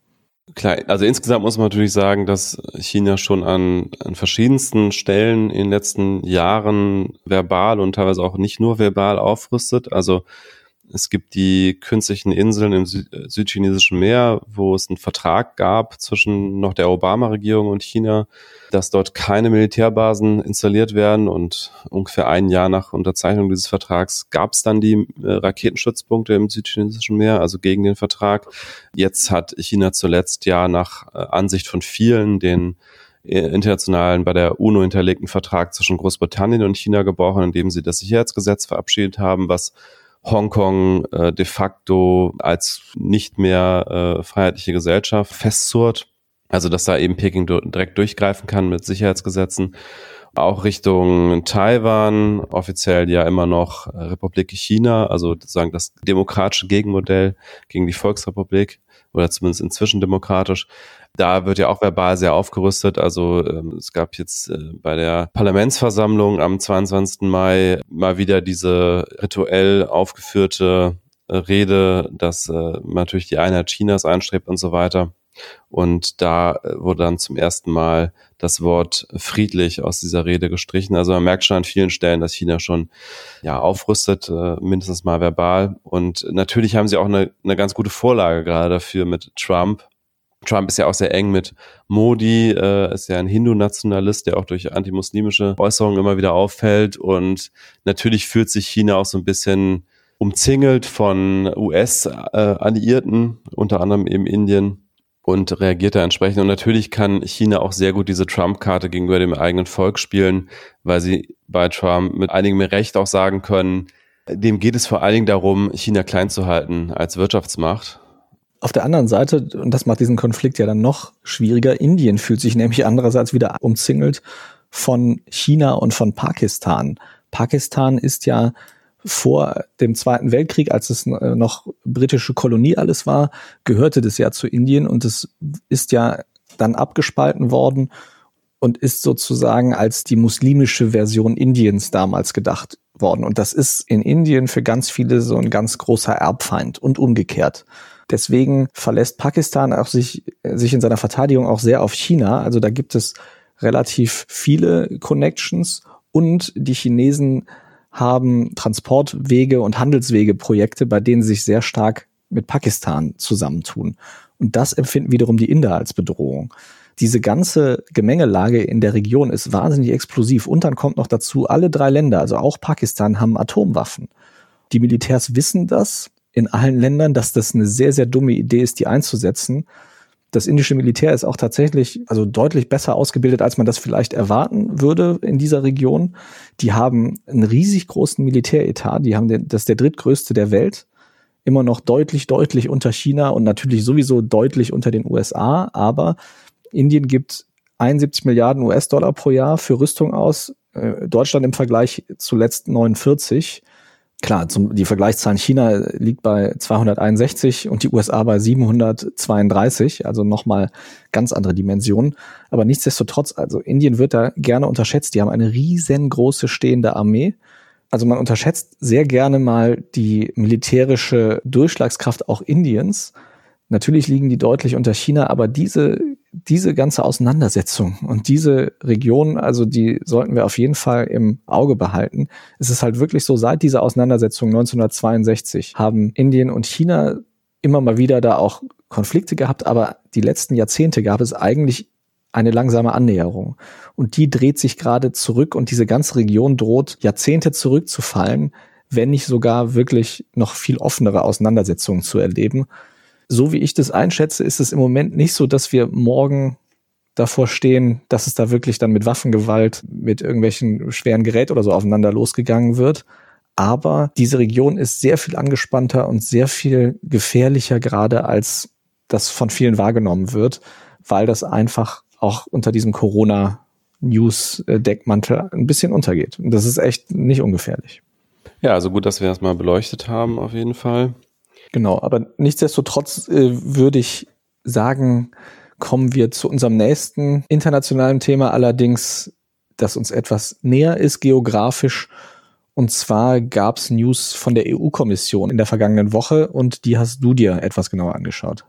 Klar, also insgesamt muss man natürlich sagen, dass China schon an, an verschiedensten Stellen in den letzten Jahren verbal und teilweise auch nicht nur verbal aufrüstet. Also es gibt die künstlichen Inseln im Süd südchinesischen Meer, wo es einen Vertrag gab zwischen noch der Obama-Regierung und China, dass dort keine Militärbasen installiert werden. Und ungefähr ein Jahr nach Unterzeichnung dieses Vertrags gab es dann die äh, Raketenstützpunkte im südchinesischen Meer, also gegen den Vertrag. Jetzt hat China zuletzt ja nach äh, Ansicht von vielen den äh, internationalen, bei der UNO hinterlegten Vertrag zwischen Großbritannien und China gebrochen, indem sie das Sicherheitsgesetz verabschiedet haben, was Hongkong äh, de facto als nicht mehr äh, freiheitliche Gesellschaft festzurrt. Also dass da eben Peking direkt durchgreifen kann mit Sicherheitsgesetzen. Auch Richtung Taiwan, offiziell ja immer noch Republik China, also sozusagen das demokratische Gegenmodell gegen die Volksrepublik oder zumindest inzwischen demokratisch. Da wird ja auch verbal sehr aufgerüstet. Also ähm, es gab jetzt äh, bei der Parlamentsversammlung am 22. Mai mal wieder diese rituell aufgeführte äh, Rede, dass äh, natürlich die Einheit Chinas einstrebt und so weiter. Und da äh, wurde dann zum ersten Mal das Wort friedlich aus dieser Rede gestrichen. Also man merkt schon an vielen Stellen, dass China schon ja aufrüstet, äh, mindestens mal verbal. Und natürlich haben sie auch eine, eine ganz gute Vorlage gerade dafür mit Trump, Trump ist ja auch sehr eng mit Modi, äh, ist ja ein Hindu-Nationalist, der auch durch antimuslimische Äußerungen immer wieder auffällt. Und natürlich fühlt sich China auch so ein bisschen umzingelt von US-Alliierten, äh, unter anderem eben Indien, und reagiert da entsprechend. Und natürlich kann China auch sehr gut diese Trump-Karte gegenüber dem eigenen Volk spielen, weil sie bei Trump mit einigem Recht auch sagen können, dem geht es vor allen Dingen darum, China klein zu halten als Wirtschaftsmacht auf der anderen Seite, und das macht diesen Konflikt ja dann noch schwieriger, Indien fühlt sich nämlich andererseits wieder umzingelt von China und von Pakistan. Pakistan ist ja vor dem Zweiten Weltkrieg, als es äh, noch britische Kolonie alles war, gehörte das ja zu Indien und es ist ja dann abgespalten worden und ist sozusagen als die muslimische Version Indiens damals gedacht worden. Und das ist in Indien für ganz viele so ein ganz großer Erbfeind und umgekehrt. Deswegen verlässt Pakistan auch sich, sich in seiner Verteidigung auch sehr auf China. Also da gibt es relativ viele Connections und die Chinesen haben Transportwege und Handelswege-Projekte, bei denen sie sich sehr stark mit Pakistan zusammentun. Und das empfinden wiederum die Inder als Bedrohung. diese ganze Gemengelage in der Region ist wahnsinnig explosiv. Und dann kommt noch dazu, alle drei Länder, also auch Pakistan, haben Atomwaffen. Die Militärs wissen das in allen Ländern, dass das eine sehr, sehr dumme Idee ist, die einzusetzen. Das indische Militär ist auch tatsächlich also deutlich besser ausgebildet, als man das vielleicht erwarten würde in dieser Region. Die haben einen riesig großen Militäretat. Die haben den, das ist der drittgrößte der Welt. Immer noch deutlich, deutlich unter China und natürlich sowieso deutlich unter den USA. Aber Indien gibt 71 Milliarden US-Dollar pro Jahr für Rüstung aus. Äh, Deutschland im Vergleich zuletzt 49. Klar, zum, die Vergleichszahlen China liegt bei 261 und die USA bei 732, also nochmal ganz andere Dimensionen. Aber nichtsdestotrotz, also Indien wird da gerne unterschätzt. Die haben eine riesengroße stehende Armee. Also man unterschätzt sehr gerne mal die militärische Durchschlagskraft auch Indiens. Natürlich liegen die deutlich unter China, aber diese diese ganze Auseinandersetzung und diese Region, also die sollten wir auf jeden Fall im Auge behalten. Es ist halt wirklich so, seit dieser Auseinandersetzung 1962 haben Indien und China immer mal wieder da auch Konflikte gehabt, aber die letzten Jahrzehnte gab es eigentlich eine langsame Annäherung. Und die dreht sich gerade zurück und diese ganze Region droht Jahrzehnte zurückzufallen, wenn nicht sogar wirklich noch viel offenere Auseinandersetzungen zu erleben so wie ich das einschätze, ist es im Moment nicht so, dass wir morgen davor stehen, dass es da wirklich dann mit Waffengewalt, mit irgendwelchen schweren Geräten oder so aufeinander losgegangen wird. Aber diese Region ist sehr viel angespannter und sehr viel gefährlicher gerade, als das von vielen wahrgenommen wird, weil das einfach auch unter diesem Corona-News-Deckmantel ein bisschen untergeht. Und das ist echt nicht ungefährlich. Ja, also gut, dass wir das mal beleuchtet haben, auf jeden Fall. Genau, aber nichtsdestotrotz äh, würde ich sagen, kommen wir zu unserem nächsten internationalen Thema, allerdings, das uns etwas näher ist geografisch. Und zwar gab es News von der EU-Kommission in der vergangenen Woche und die hast du dir etwas genauer angeschaut.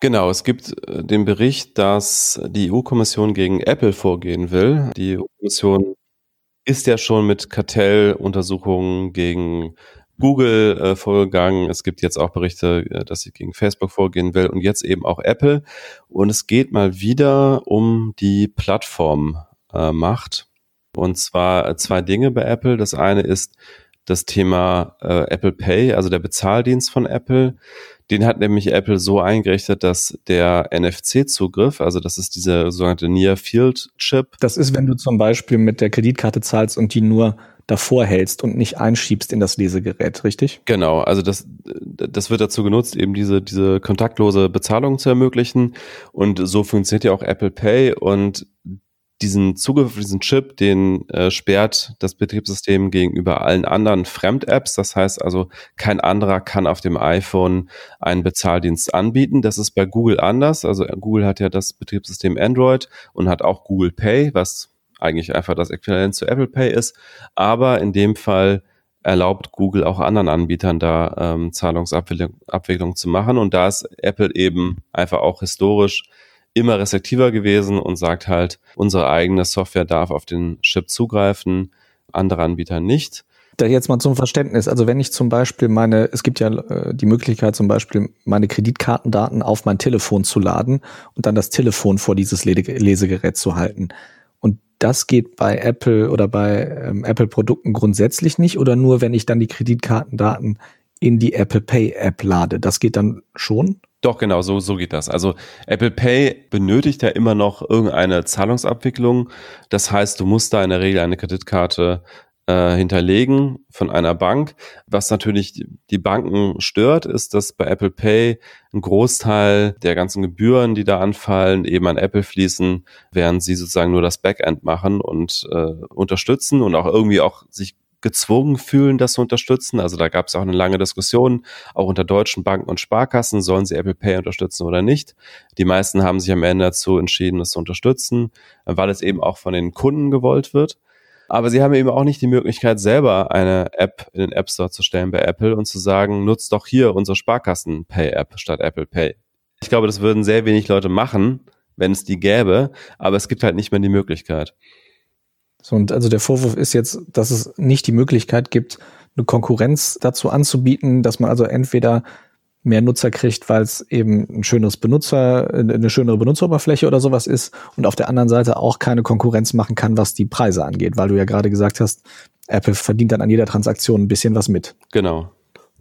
Genau, es gibt äh, den Bericht, dass die EU-Kommission gegen Apple vorgehen will. Die EU-Kommission ist ja schon mit Kartelluntersuchungen gegen Google äh, vorgegangen. Es gibt jetzt auch Berichte, äh, dass sie gegen Facebook vorgehen will und jetzt eben auch Apple. Und es geht mal wieder um die Plattformmacht. Äh, und zwar äh, zwei Dinge bei Apple. Das eine ist das Thema äh, Apple Pay, also der Bezahldienst von Apple. Den hat nämlich Apple so eingerichtet, dass der NFC-Zugriff, also das ist dieser sogenannte Near Field Chip. Das ist, wenn du zum Beispiel mit der Kreditkarte zahlst und die nur davor hältst und nicht einschiebst in das Lesegerät, richtig? Genau, also das, das wird dazu genutzt, eben diese, diese kontaktlose Bezahlung zu ermöglichen. Und so funktioniert ja auch Apple Pay und diesen Zugriff diesen Chip, den äh, sperrt das Betriebssystem gegenüber allen anderen Fremd-Apps. Das heißt also, kein anderer kann auf dem iPhone einen Bezahldienst anbieten. Das ist bei Google anders. Also Google hat ja das Betriebssystem Android und hat auch Google Pay, was eigentlich einfach das Äquivalent zu Apple Pay ist. Aber in dem Fall erlaubt Google auch anderen Anbietern da ähm, Zahlungsabwicklung zu machen. Und da ist Apple eben einfach auch historisch immer restriktiver gewesen und sagt halt, unsere eigene Software darf auf den Chip zugreifen, andere Anbieter nicht. Da jetzt mal zum Verständnis. Also wenn ich zum Beispiel meine, es gibt ja äh, die Möglichkeit zum Beispiel meine Kreditkartendaten auf mein Telefon zu laden und dann das Telefon vor dieses Lesegerät zu halten das geht bei Apple oder bei ähm, Apple-Produkten grundsätzlich nicht oder nur, wenn ich dann die Kreditkartendaten in die Apple Pay App lade. Das geht dann schon? Doch, genau, so, so geht das. Also Apple Pay benötigt ja immer noch irgendeine Zahlungsabwicklung. Das heißt, du musst da in der Regel eine Kreditkarte äh, hinterlegen von einer Bank. Was natürlich die Banken stört, ist, dass bei Apple Pay ein Großteil der ganzen Gebühren, die da anfallen, eben an Apple fließen, während sie sozusagen nur das Backend machen und äh, unterstützen und auch irgendwie auch sich gezwungen fühlen, das zu unterstützen. Also da gab es auch eine lange Diskussion, auch unter deutschen Banken und Sparkassen, sollen sie Apple Pay unterstützen oder nicht. Die meisten haben sich am Ende dazu entschieden, das zu unterstützen, weil es eben auch von den Kunden gewollt wird. Aber sie haben eben auch nicht die Möglichkeit, selber eine App in den App Store zu stellen bei Apple und zu sagen, nutzt doch hier unsere Sparkassen-Pay-App statt Apple Pay. Ich glaube, das würden sehr wenig Leute machen, wenn es die gäbe, aber es gibt halt nicht mehr die Möglichkeit. So, und also der Vorwurf ist jetzt, dass es nicht die Möglichkeit gibt, eine Konkurrenz dazu anzubieten, dass man also entweder mehr Nutzer kriegt, weil es eben ein schöneres Benutzer, eine schönere Benutzeroberfläche oder sowas ist und auf der anderen Seite auch keine Konkurrenz machen kann, was die Preise angeht, weil du ja gerade gesagt hast, Apple verdient dann an jeder Transaktion ein bisschen was mit. Genau.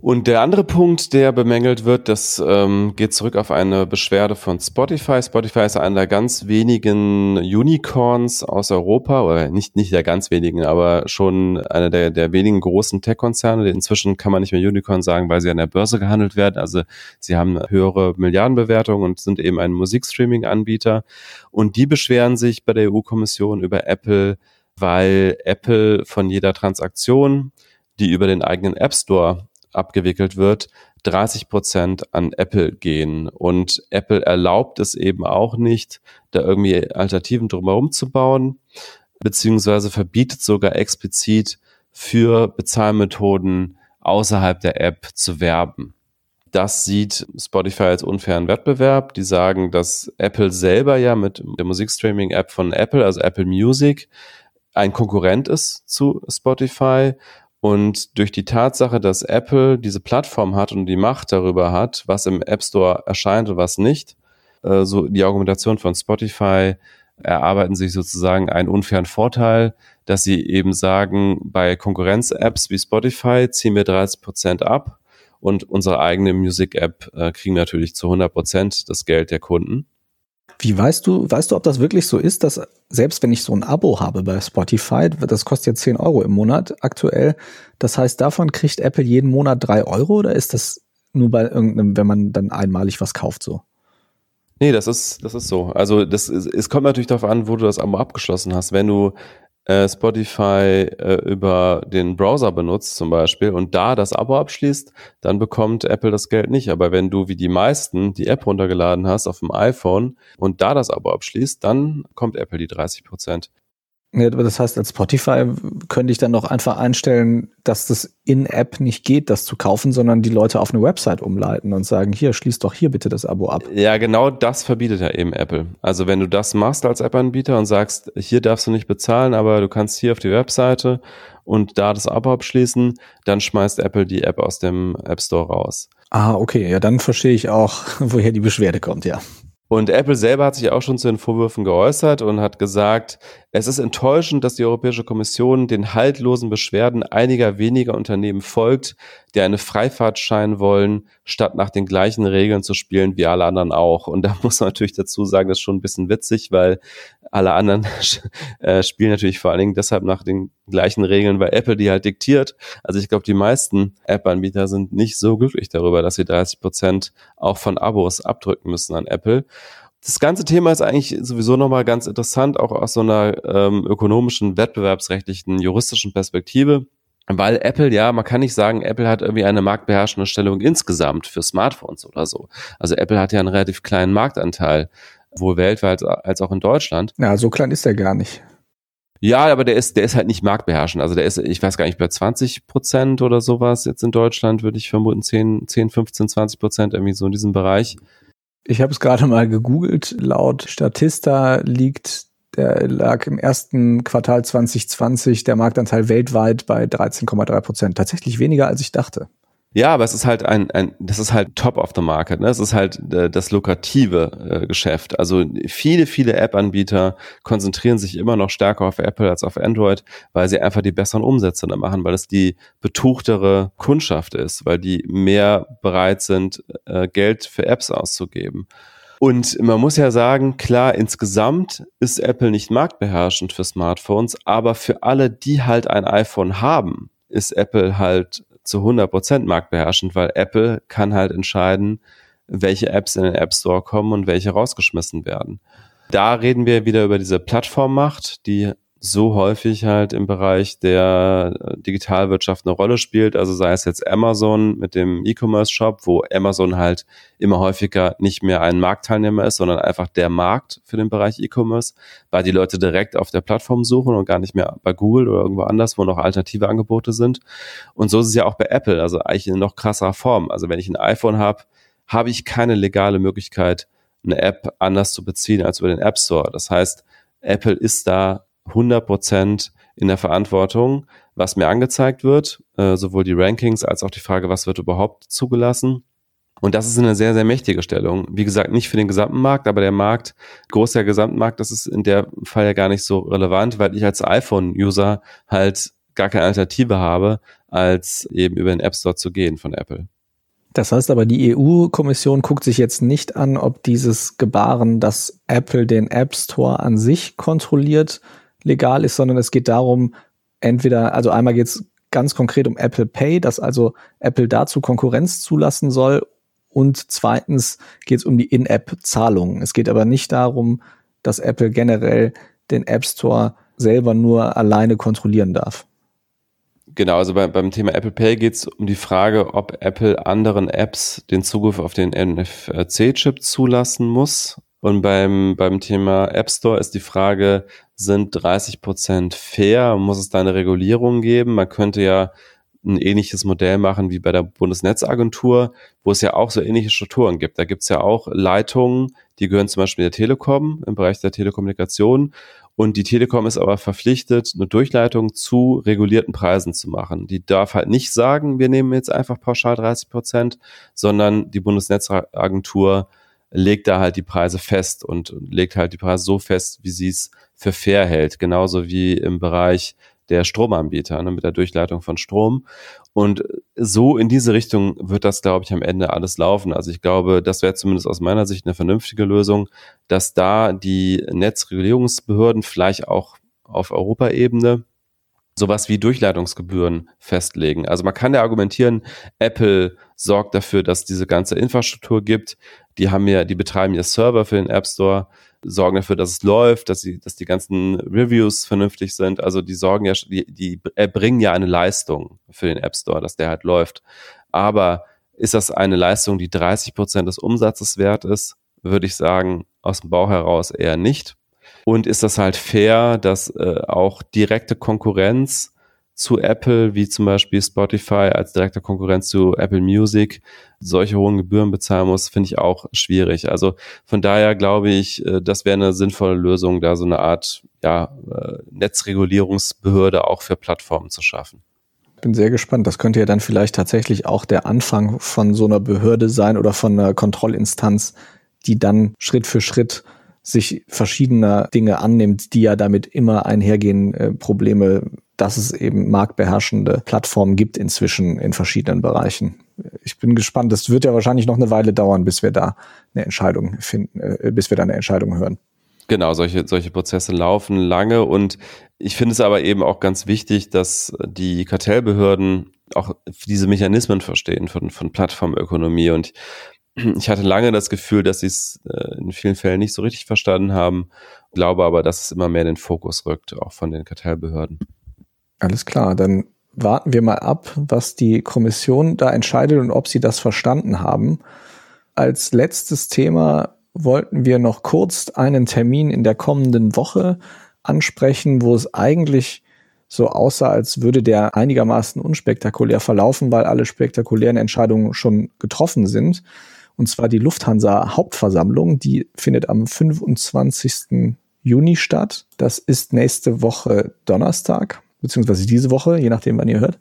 Und der andere Punkt, der bemängelt wird, das ähm, geht zurück auf eine Beschwerde von Spotify. Spotify ist einer der ganz wenigen Unicorns aus Europa, oder nicht, nicht der ganz wenigen, aber schon einer der, der wenigen großen Tech-Konzerne. Inzwischen kann man nicht mehr Unicorn sagen, weil sie an der Börse gehandelt werden. Also sie haben höhere Milliardenbewertungen und sind eben ein Musikstreaming-Anbieter. Und die beschweren sich bei der EU-Kommission über Apple, weil Apple von jeder Transaktion, die über den eigenen App Store abgewickelt wird, 30 Prozent an Apple gehen. Und Apple erlaubt es eben auch nicht, da irgendwie Alternativen drumherum zu bauen, beziehungsweise verbietet sogar explizit für Bezahlmethoden außerhalb der App zu werben. Das sieht Spotify als unfairen Wettbewerb. Die sagen, dass Apple selber ja mit der Musikstreaming-App von Apple, also Apple Music, ein Konkurrent ist zu Spotify und durch die Tatsache, dass Apple diese Plattform hat und die Macht darüber hat, was im App Store erscheint und was nicht, äh, so die Argumentation von Spotify erarbeiten sich sozusagen einen unfairen Vorteil, dass sie eben sagen, bei Konkurrenz-Apps wie Spotify ziehen wir 30 Prozent ab und unsere eigene Music-App äh, kriegen natürlich zu 100 Prozent das Geld der Kunden. Wie weißt du, weißt du, ob das wirklich so ist, dass selbst wenn ich so ein Abo habe bei Spotify, das kostet jetzt 10 Euro im Monat aktuell, das heißt, davon kriegt Apple jeden Monat 3 Euro oder ist das nur bei irgendeinem, wenn man dann einmalig was kauft so? Nee, das ist, das ist so. Also das, es kommt natürlich darauf an, wo du das Abo abgeschlossen hast. Wenn du äh, Spotify äh, über den Browser benutzt zum Beispiel und da das Abo abschließt, dann bekommt Apple das Geld nicht. Aber wenn du wie die meisten die App runtergeladen hast auf dem iPhone und da das Abo abschließt, dann kommt Apple die 30 Prozent. Ja, das heißt, als Spotify könnte ich dann noch einfach einstellen, dass das in-App nicht geht, das zu kaufen, sondern die Leute auf eine Website umleiten und sagen, hier, schließ doch hier bitte das Abo ab. Ja, genau das verbietet ja eben Apple. Also wenn du das machst als App-Anbieter und sagst, hier darfst du nicht bezahlen, aber du kannst hier auf die Webseite und da das Abo abschließen, dann schmeißt Apple die App aus dem App Store raus. Ah, okay, ja, dann verstehe ich auch, woher die Beschwerde kommt, ja. Und Apple selber hat sich auch schon zu den Vorwürfen geäußert und hat gesagt, es ist enttäuschend, dass die Europäische Kommission den haltlosen Beschwerden einiger weniger Unternehmen folgt, die eine Freifahrt scheinen wollen, statt nach den gleichen Regeln zu spielen wie alle anderen auch. Und da muss man natürlich dazu sagen, das ist schon ein bisschen witzig, weil alle anderen äh, spielen natürlich vor allen Dingen deshalb nach den gleichen Regeln, weil Apple die halt diktiert. Also ich glaube, die meisten App-Anbieter sind nicht so glücklich darüber, dass sie 30 Prozent auch von Abos abdrücken müssen an Apple. Das ganze Thema ist eigentlich sowieso nochmal ganz interessant, auch aus so einer ähm, ökonomischen, wettbewerbsrechtlichen, juristischen Perspektive. Weil Apple, ja, man kann nicht sagen, Apple hat irgendwie eine marktbeherrschende Stellung insgesamt für Smartphones oder so. Also Apple hat ja einen relativ kleinen Marktanteil, wohl weltweit als auch in Deutschland. Ja, so klein ist er gar nicht. Ja, aber der ist, der ist halt nicht marktbeherrschend. Also der ist, ich weiß gar nicht, bei 20 Prozent oder sowas jetzt in Deutschland, würde ich vermuten, 10, 10, 15, 20 Prozent irgendwie so in diesem Bereich. Ich habe es gerade mal gegoogelt. Laut Statista liegt der lag im ersten Quartal 2020 der Marktanteil weltweit bei 13,3 Prozent. Tatsächlich weniger, als ich dachte. Ja, aber es ist halt ein, ein das ist halt top of the market, ne? Es ist halt äh, das lukrative äh, Geschäft. Also viele, viele App-Anbieter konzentrieren sich immer noch stärker auf Apple als auf Android, weil sie einfach die besseren Umsätze da machen, weil es die betuchtere Kundschaft ist, weil die mehr bereit sind, äh, Geld für Apps auszugeben. Und man muss ja sagen, klar, insgesamt ist Apple nicht marktbeherrschend für Smartphones, aber für alle, die halt ein iPhone haben, ist Apple halt zu 100% marktbeherrschend, weil Apple kann halt entscheiden, welche Apps in den App Store kommen und welche rausgeschmissen werden. Da reden wir wieder über diese Plattformmacht, die so häufig halt im Bereich der äh, Digitalwirtschaft eine Rolle spielt. Also sei es jetzt Amazon mit dem E-Commerce-Shop, wo Amazon halt immer häufiger nicht mehr ein Marktteilnehmer ist, sondern einfach der Markt für den Bereich E-Commerce, weil die Leute direkt auf der Plattform suchen und gar nicht mehr bei Google oder irgendwo anders, wo noch alternative Angebote sind. Und so ist es ja auch bei Apple, also eigentlich in noch krasserer Form. Also wenn ich ein iPhone habe, habe ich keine legale Möglichkeit, eine App anders zu beziehen als über den App Store. Das heißt, Apple ist da 100 Prozent in der Verantwortung, was mir angezeigt wird, äh, sowohl die Rankings als auch die Frage, was wird überhaupt zugelassen. Und das ist eine sehr, sehr mächtige Stellung. Wie gesagt, nicht für den gesamten Markt, aber der Markt, großer Gesamtmarkt, das ist in der Fall ja gar nicht so relevant, weil ich als iPhone-User halt gar keine Alternative habe, als eben über den App Store zu gehen von Apple. Das heißt aber, die EU-Kommission guckt sich jetzt nicht an, ob dieses Gebaren, dass Apple den App Store an sich kontrolliert, legal ist, sondern es geht darum, entweder, also einmal geht es ganz konkret um Apple Pay, dass also Apple dazu Konkurrenz zulassen soll. Und zweitens geht es um die In-App-Zahlungen. Es geht aber nicht darum, dass Apple generell den App Store selber nur alleine kontrollieren darf. Genau, also bei, beim Thema Apple Pay geht es um die Frage, ob Apple anderen Apps den Zugriff auf den NFC-Chip zulassen muss. Und beim, beim Thema App Store ist die Frage, sind 30 Prozent fair? Muss es da eine Regulierung geben? Man könnte ja ein ähnliches Modell machen wie bei der Bundesnetzagentur, wo es ja auch so ähnliche Strukturen gibt. Da gibt es ja auch Leitungen, die gehören zum Beispiel der Telekom im Bereich der Telekommunikation und die Telekom ist aber verpflichtet, eine Durchleitung zu regulierten Preisen zu machen. Die darf halt nicht sagen, wir nehmen jetzt einfach pauschal 30 Prozent, sondern die Bundesnetzagentur legt da halt die Preise fest und legt halt die Preise so fest, wie sie es für fair hält. Genauso wie im Bereich der Stromanbieter ne, mit der Durchleitung von Strom. Und so in diese Richtung wird das, glaube ich, am Ende alles laufen. Also ich glaube, das wäre zumindest aus meiner Sicht eine vernünftige Lösung, dass da die Netzregulierungsbehörden vielleicht auch auf Europaebene sowas wie Durchleitungsgebühren festlegen. Also man kann ja argumentieren, Apple sorgt dafür, dass diese ganze Infrastruktur gibt. Die haben ja, die betreiben ja Server für den App Store sorgen dafür, dass es läuft, dass sie, dass die ganzen Reviews vernünftig sind. Also die sorgen ja, die, die erbringen ja eine Leistung für den App Store, dass der halt läuft. Aber ist das eine Leistung, die 30 Prozent des Umsatzes wert ist? Würde ich sagen, aus dem Bauch heraus eher nicht. Und ist das halt fair, dass äh, auch direkte Konkurrenz zu Apple, wie zum Beispiel Spotify als direkter Konkurrenz zu Apple Music, solche hohen Gebühren bezahlen muss, finde ich auch schwierig. Also von daher glaube ich, äh, das wäre eine sinnvolle Lösung, da so eine Art ja, äh, Netzregulierungsbehörde auch für Plattformen zu schaffen. Bin sehr gespannt. Das könnte ja dann vielleicht tatsächlich auch der Anfang von so einer Behörde sein oder von einer Kontrollinstanz, die dann Schritt für Schritt sich verschiedener Dinge annimmt, die ja damit immer einhergehen, äh, Probleme dass es eben marktbeherrschende Plattformen gibt inzwischen in verschiedenen Bereichen. Ich bin gespannt. Das wird ja wahrscheinlich noch eine Weile dauern, bis wir da eine Entscheidung finden, äh, bis wir da eine Entscheidung hören. Genau, solche, solche Prozesse laufen lange und ich finde es aber eben auch ganz wichtig, dass die Kartellbehörden auch diese Mechanismen verstehen von, von Plattformökonomie und ich hatte lange das Gefühl, dass sie es äh, in vielen Fällen nicht so richtig verstanden haben, glaube aber, dass es immer mehr in den Fokus rückt, auch von den Kartellbehörden. Alles klar, dann warten wir mal ab, was die Kommission da entscheidet und ob sie das verstanden haben. Als letztes Thema wollten wir noch kurz einen Termin in der kommenden Woche ansprechen, wo es eigentlich so aussah, als würde der einigermaßen unspektakulär verlaufen, weil alle spektakulären Entscheidungen schon getroffen sind. Und zwar die Lufthansa Hauptversammlung, die findet am 25. Juni statt. Das ist nächste Woche Donnerstag beziehungsweise diese Woche, je nachdem, wann ihr hört.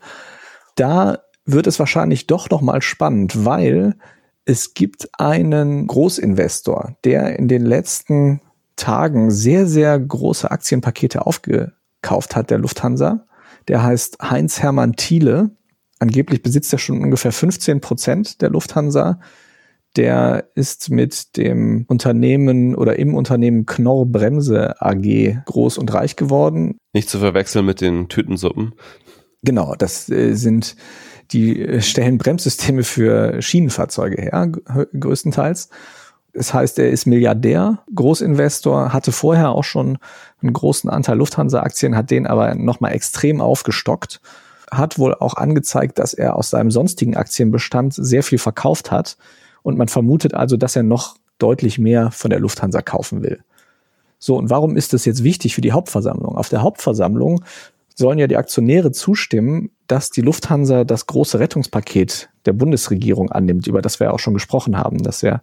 Da wird es wahrscheinlich doch noch mal spannend, weil es gibt einen Großinvestor, der in den letzten Tagen sehr, sehr große Aktienpakete aufgekauft hat, der Lufthansa. Der heißt Heinz-Hermann Thiele. Angeblich besitzt er schon ungefähr 15 Prozent der Lufthansa. Der ist mit dem Unternehmen oder im Unternehmen Knorr Bremse AG groß und reich geworden. Nicht zu verwechseln mit den Tütensuppen. Genau, das äh, sind die äh, stellen Bremssysteme für Schienenfahrzeuge her, größtenteils. Das heißt, er ist Milliardär, Großinvestor, hatte vorher auch schon einen großen Anteil Lufthansa-Aktien, hat den aber nochmal extrem aufgestockt, hat wohl auch angezeigt, dass er aus seinem sonstigen Aktienbestand sehr viel verkauft hat und man vermutet also, dass er noch deutlich mehr von der Lufthansa kaufen will. So, und warum ist das jetzt wichtig für die Hauptversammlung? Auf der Hauptversammlung sollen ja die Aktionäre zustimmen, dass die Lufthansa das große Rettungspaket der Bundesregierung annimmt, über das wir auch schon gesprochen haben, dass er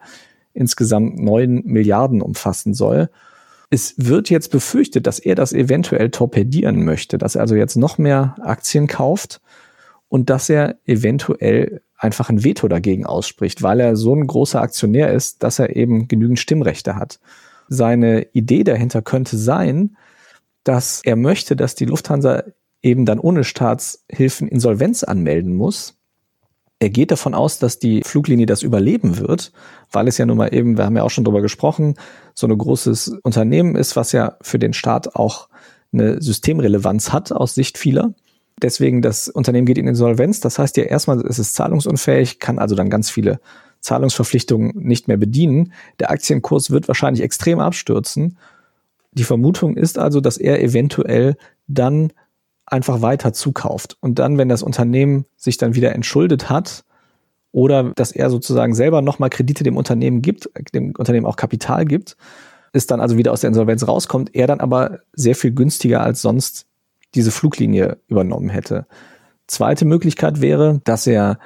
insgesamt neun Milliarden umfassen soll. Es wird jetzt befürchtet, dass er das eventuell torpedieren möchte, dass er also jetzt noch mehr Aktien kauft und dass er eventuell einfach ein Veto dagegen ausspricht, weil er so ein großer Aktionär ist, dass er eben genügend Stimmrechte hat. Seine Idee dahinter könnte sein, dass er möchte, dass die Lufthansa eben dann ohne Staatshilfen Insolvenz anmelden muss. Er geht davon aus, dass die Fluglinie das überleben wird, weil es ja nun mal eben, wir haben ja auch schon drüber gesprochen, so ein großes Unternehmen ist, was ja für den Staat auch eine Systemrelevanz hat aus Sicht vieler. Deswegen, das Unternehmen geht in Insolvenz. Das heißt ja erstmal, es ist zahlungsunfähig, kann also dann ganz viele Zahlungsverpflichtungen nicht mehr bedienen. Der Aktienkurs wird wahrscheinlich extrem abstürzen. Die Vermutung ist also, dass er eventuell dann einfach weiter zukauft. Und dann, wenn das Unternehmen sich dann wieder entschuldet hat, oder dass er sozusagen selber nochmal Kredite dem Unternehmen gibt, dem Unternehmen auch Kapital gibt, ist dann also wieder aus der Insolvenz rauskommt, er dann aber sehr viel günstiger als sonst diese Fluglinie übernommen hätte. Zweite Möglichkeit wäre, dass er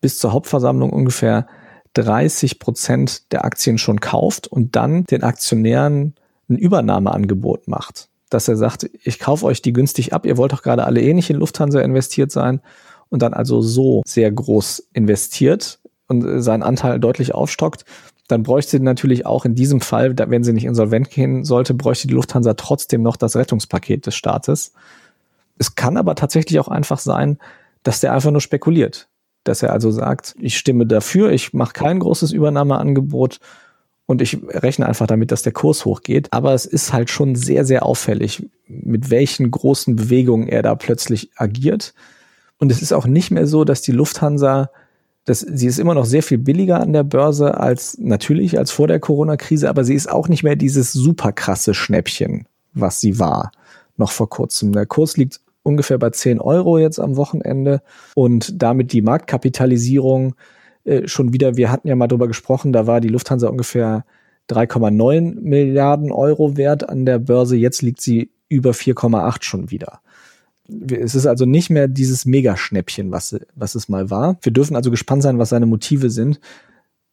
bis zur Hauptversammlung ungefähr 30 Prozent der Aktien schon kauft und dann den Aktionären ein Übernahmeangebot macht. Dass er sagt, ich kaufe euch die günstig ab, ihr wollt doch gerade alle eh in Lufthansa investiert sein und dann also so sehr groß investiert und seinen Anteil deutlich aufstockt, dann bräuchte natürlich auch in diesem Fall, wenn sie nicht insolvent gehen sollte, bräuchte die Lufthansa trotzdem noch das Rettungspaket des Staates. Es kann aber tatsächlich auch einfach sein, dass der einfach nur spekuliert. Dass er also sagt, ich stimme dafür, ich mache kein großes Übernahmeangebot und ich rechne einfach damit, dass der Kurs hochgeht. Aber es ist halt schon sehr, sehr auffällig, mit welchen großen Bewegungen er da plötzlich agiert. Und es ist auch nicht mehr so, dass die Lufthansa, dass sie ist immer noch sehr viel billiger an der Börse als natürlich als vor der Corona-Krise, aber sie ist auch nicht mehr dieses super krasse Schnäppchen, was sie war noch vor kurzem. Der Kurs liegt ungefähr bei 10 Euro jetzt am Wochenende und damit die Marktkapitalisierung äh, schon wieder, wir hatten ja mal drüber gesprochen, da war die Lufthansa ungefähr 3,9 Milliarden Euro wert an der Börse, jetzt liegt sie über 4,8 schon wieder. Es ist also nicht mehr dieses Megaschnäppchen, was, was es mal war. Wir dürfen also gespannt sein, was seine Motive sind.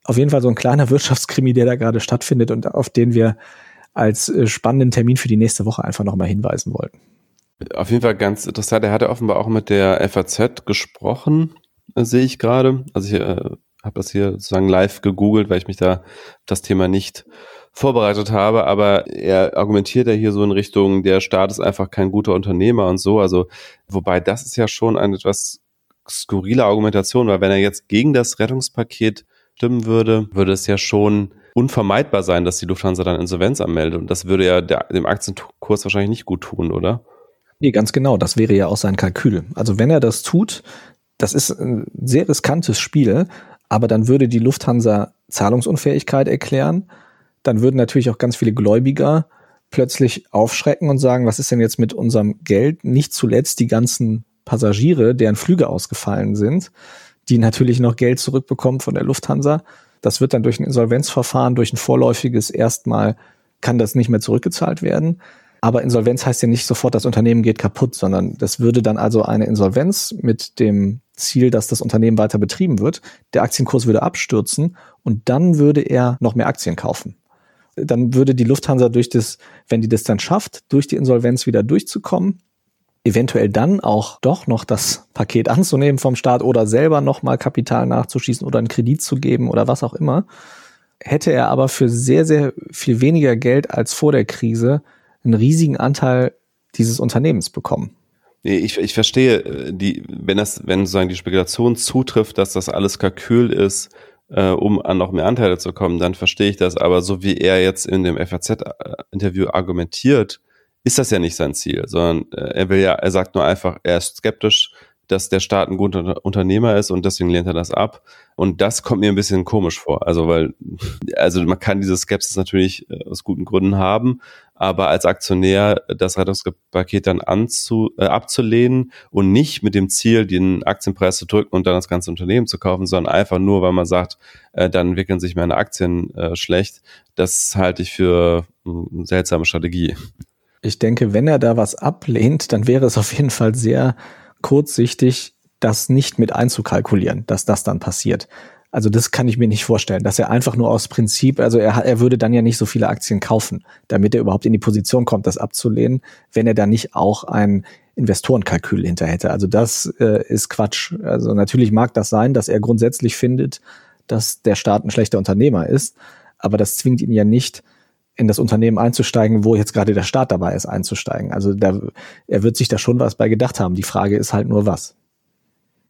Auf jeden Fall so ein kleiner Wirtschaftskrimi, der da gerade stattfindet und auf den wir als äh, spannenden Termin für die nächste Woche einfach nochmal hinweisen wollten. Auf jeden Fall ganz interessant. Er hatte offenbar auch mit der FAZ gesprochen, äh, sehe ich gerade. Also ich äh, habe das hier sozusagen live gegoogelt, weil ich mich da das Thema nicht vorbereitet habe, aber er argumentiert ja hier so in Richtung, der Staat ist einfach kein guter Unternehmer und so. Also, wobei das ist ja schon eine etwas skurrile Argumentation, weil wenn er jetzt gegen das Rettungspaket stimmen würde, würde es ja schon unvermeidbar sein, dass die Lufthansa dann Insolvenz anmeldet. Und das würde ja der, dem Aktienkurs wahrscheinlich nicht gut tun, oder? Nee, ganz genau. Das wäre ja auch sein Kalkül. Also wenn er das tut, das ist ein sehr riskantes Spiel, aber dann würde die Lufthansa Zahlungsunfähigkeit erklären. Dann würden natürlich auch ganz viele Gläubiger plötzlich aufschrecken und sagen, was ist denn jetzt mit unserem Geld? Nicht zuletzt die ganzen Passagiere, deren Flüge ausgefallen sind, die natürlich noch Geld zurückbekommen von der Lufthansa. Das wird dann durch ein Insolvenzverfahren, durch ein vorläufiges erstmal kann das nicht mehr zurückgezahlt werden. Aber Insolvenz heißt ja nicht sofort, das Unternehmen geht kaputt, sondern das würde dann also eine Insolvenz mit dem Ziel, dass das Unternehmen weiter betrieben wird. Der Aktienkurs würde abstürzen und dann würde er noch mehr Aktien kaufen. Dann würde die Lufthansa durch das, wenn die das dann schafft, durch die Insolvenz wieder durchzukommen, eventuell dann auch doch noch das Paket anzunehmen vom Staat oder selber nochmal Kapital nachzuschießen oder einen Kredit zu geben oder was auch immer, hätte er aber für sehr, sehr viel weniger Geld als vor der Krise einen riesigen Anteil dieses Unternehmens bekommen. Ich, ich verstehe, äh, die, wenn das, wenn sozusagen die Spekulation zutrifft, dass das alles Kalkül ist, äh, um an noch mehr Anteile zu kommen, dann verstehe ich das. Aber so wie er jetzt in dem FAZ-Interview argumentiert, ist das ja nicht sein Ziel, sondern äh, er will ja, er sagt nur einfach, er ist skeptisch, dass der Staat ein guter Unternehmer ist und deswegen lehnt er das ab. Und das kommt mir ein bisschen komisch vor. Also, weil, also man kann diese Skepsis natürlich äh, aus guten Gründen haben, aber als Aktionär das Rettungspaket dann anzu, äh, abzulehnen und nicht mit dem Ziel, den Aktienpreis zu drücken und dann das ganze Unternehmen zu kaufen, sondern einfach nur, weil man sagt, äh, dann entwickeln sich meine Aktien äh, schlecht, das halte ich für eine seltsame Strategie. Ich denke, wenn er da was ablehnt, dann wäre es auf jeden Fall sehr kurzsichtig, das nicht mit einzukalkulieren, dass das dann passiert. Also das kann ich mir nicht vorstellen, dass er einfach nur aus Prinzip, also er, er würde dann ja nicht so viele Aktien kaufen, damit er überhaupt in die Position kommt, das abzulehnen, wenn er dann nicht auch ein Investorenkalkül hinter hätte. Also das äh, ist Quatsch. Also natürlich mag das sein, dass er grundsätzlich findet, dass der Staat ein schlechter Unternehmer ist, aber das zwingt ihn ja nicht, in das Unternehmen einzusteigen, wo jetzt gerade der Staat dabei ist, einzusteigen. Also da, er wird sich da schon was bei gedacht haben. Die Frage ist halt nur was.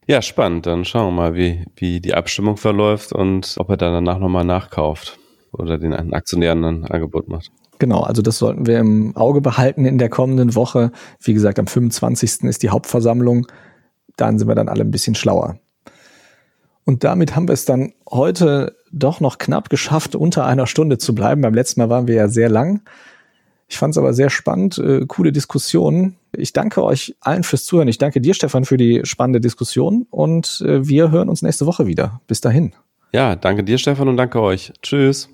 Ja, spannend. Dann schauen wir mal, wie, wie die Abstimmung verläuft und ob er dann danach nochmal nachkauft oder den Aktionären ein Angebot macht. Genau, also das sollten wir im Auge behalten in der kommenden Woche. Wie gesagt, am 25. ist die Hauptversammlung. Dann sind wir dann alle ein bisschen schlauer. Und damit haben wir es dann heute doch noch knapp geschafft, unter einer Stunde zu bleiben. Beim letzten Mal waren wir ja sehr lang. Ich fand es aber sehr spannend, äh, coole Diskussionen. Ich danke euch allen fürs Zuhören. Ich danke dir, Stefan, für die spannende Diskussion und äh, wir hören uns nächste Woche wieder. Bis dahin. Ja, danke dir, Stefan, und danke euch. Tschüss.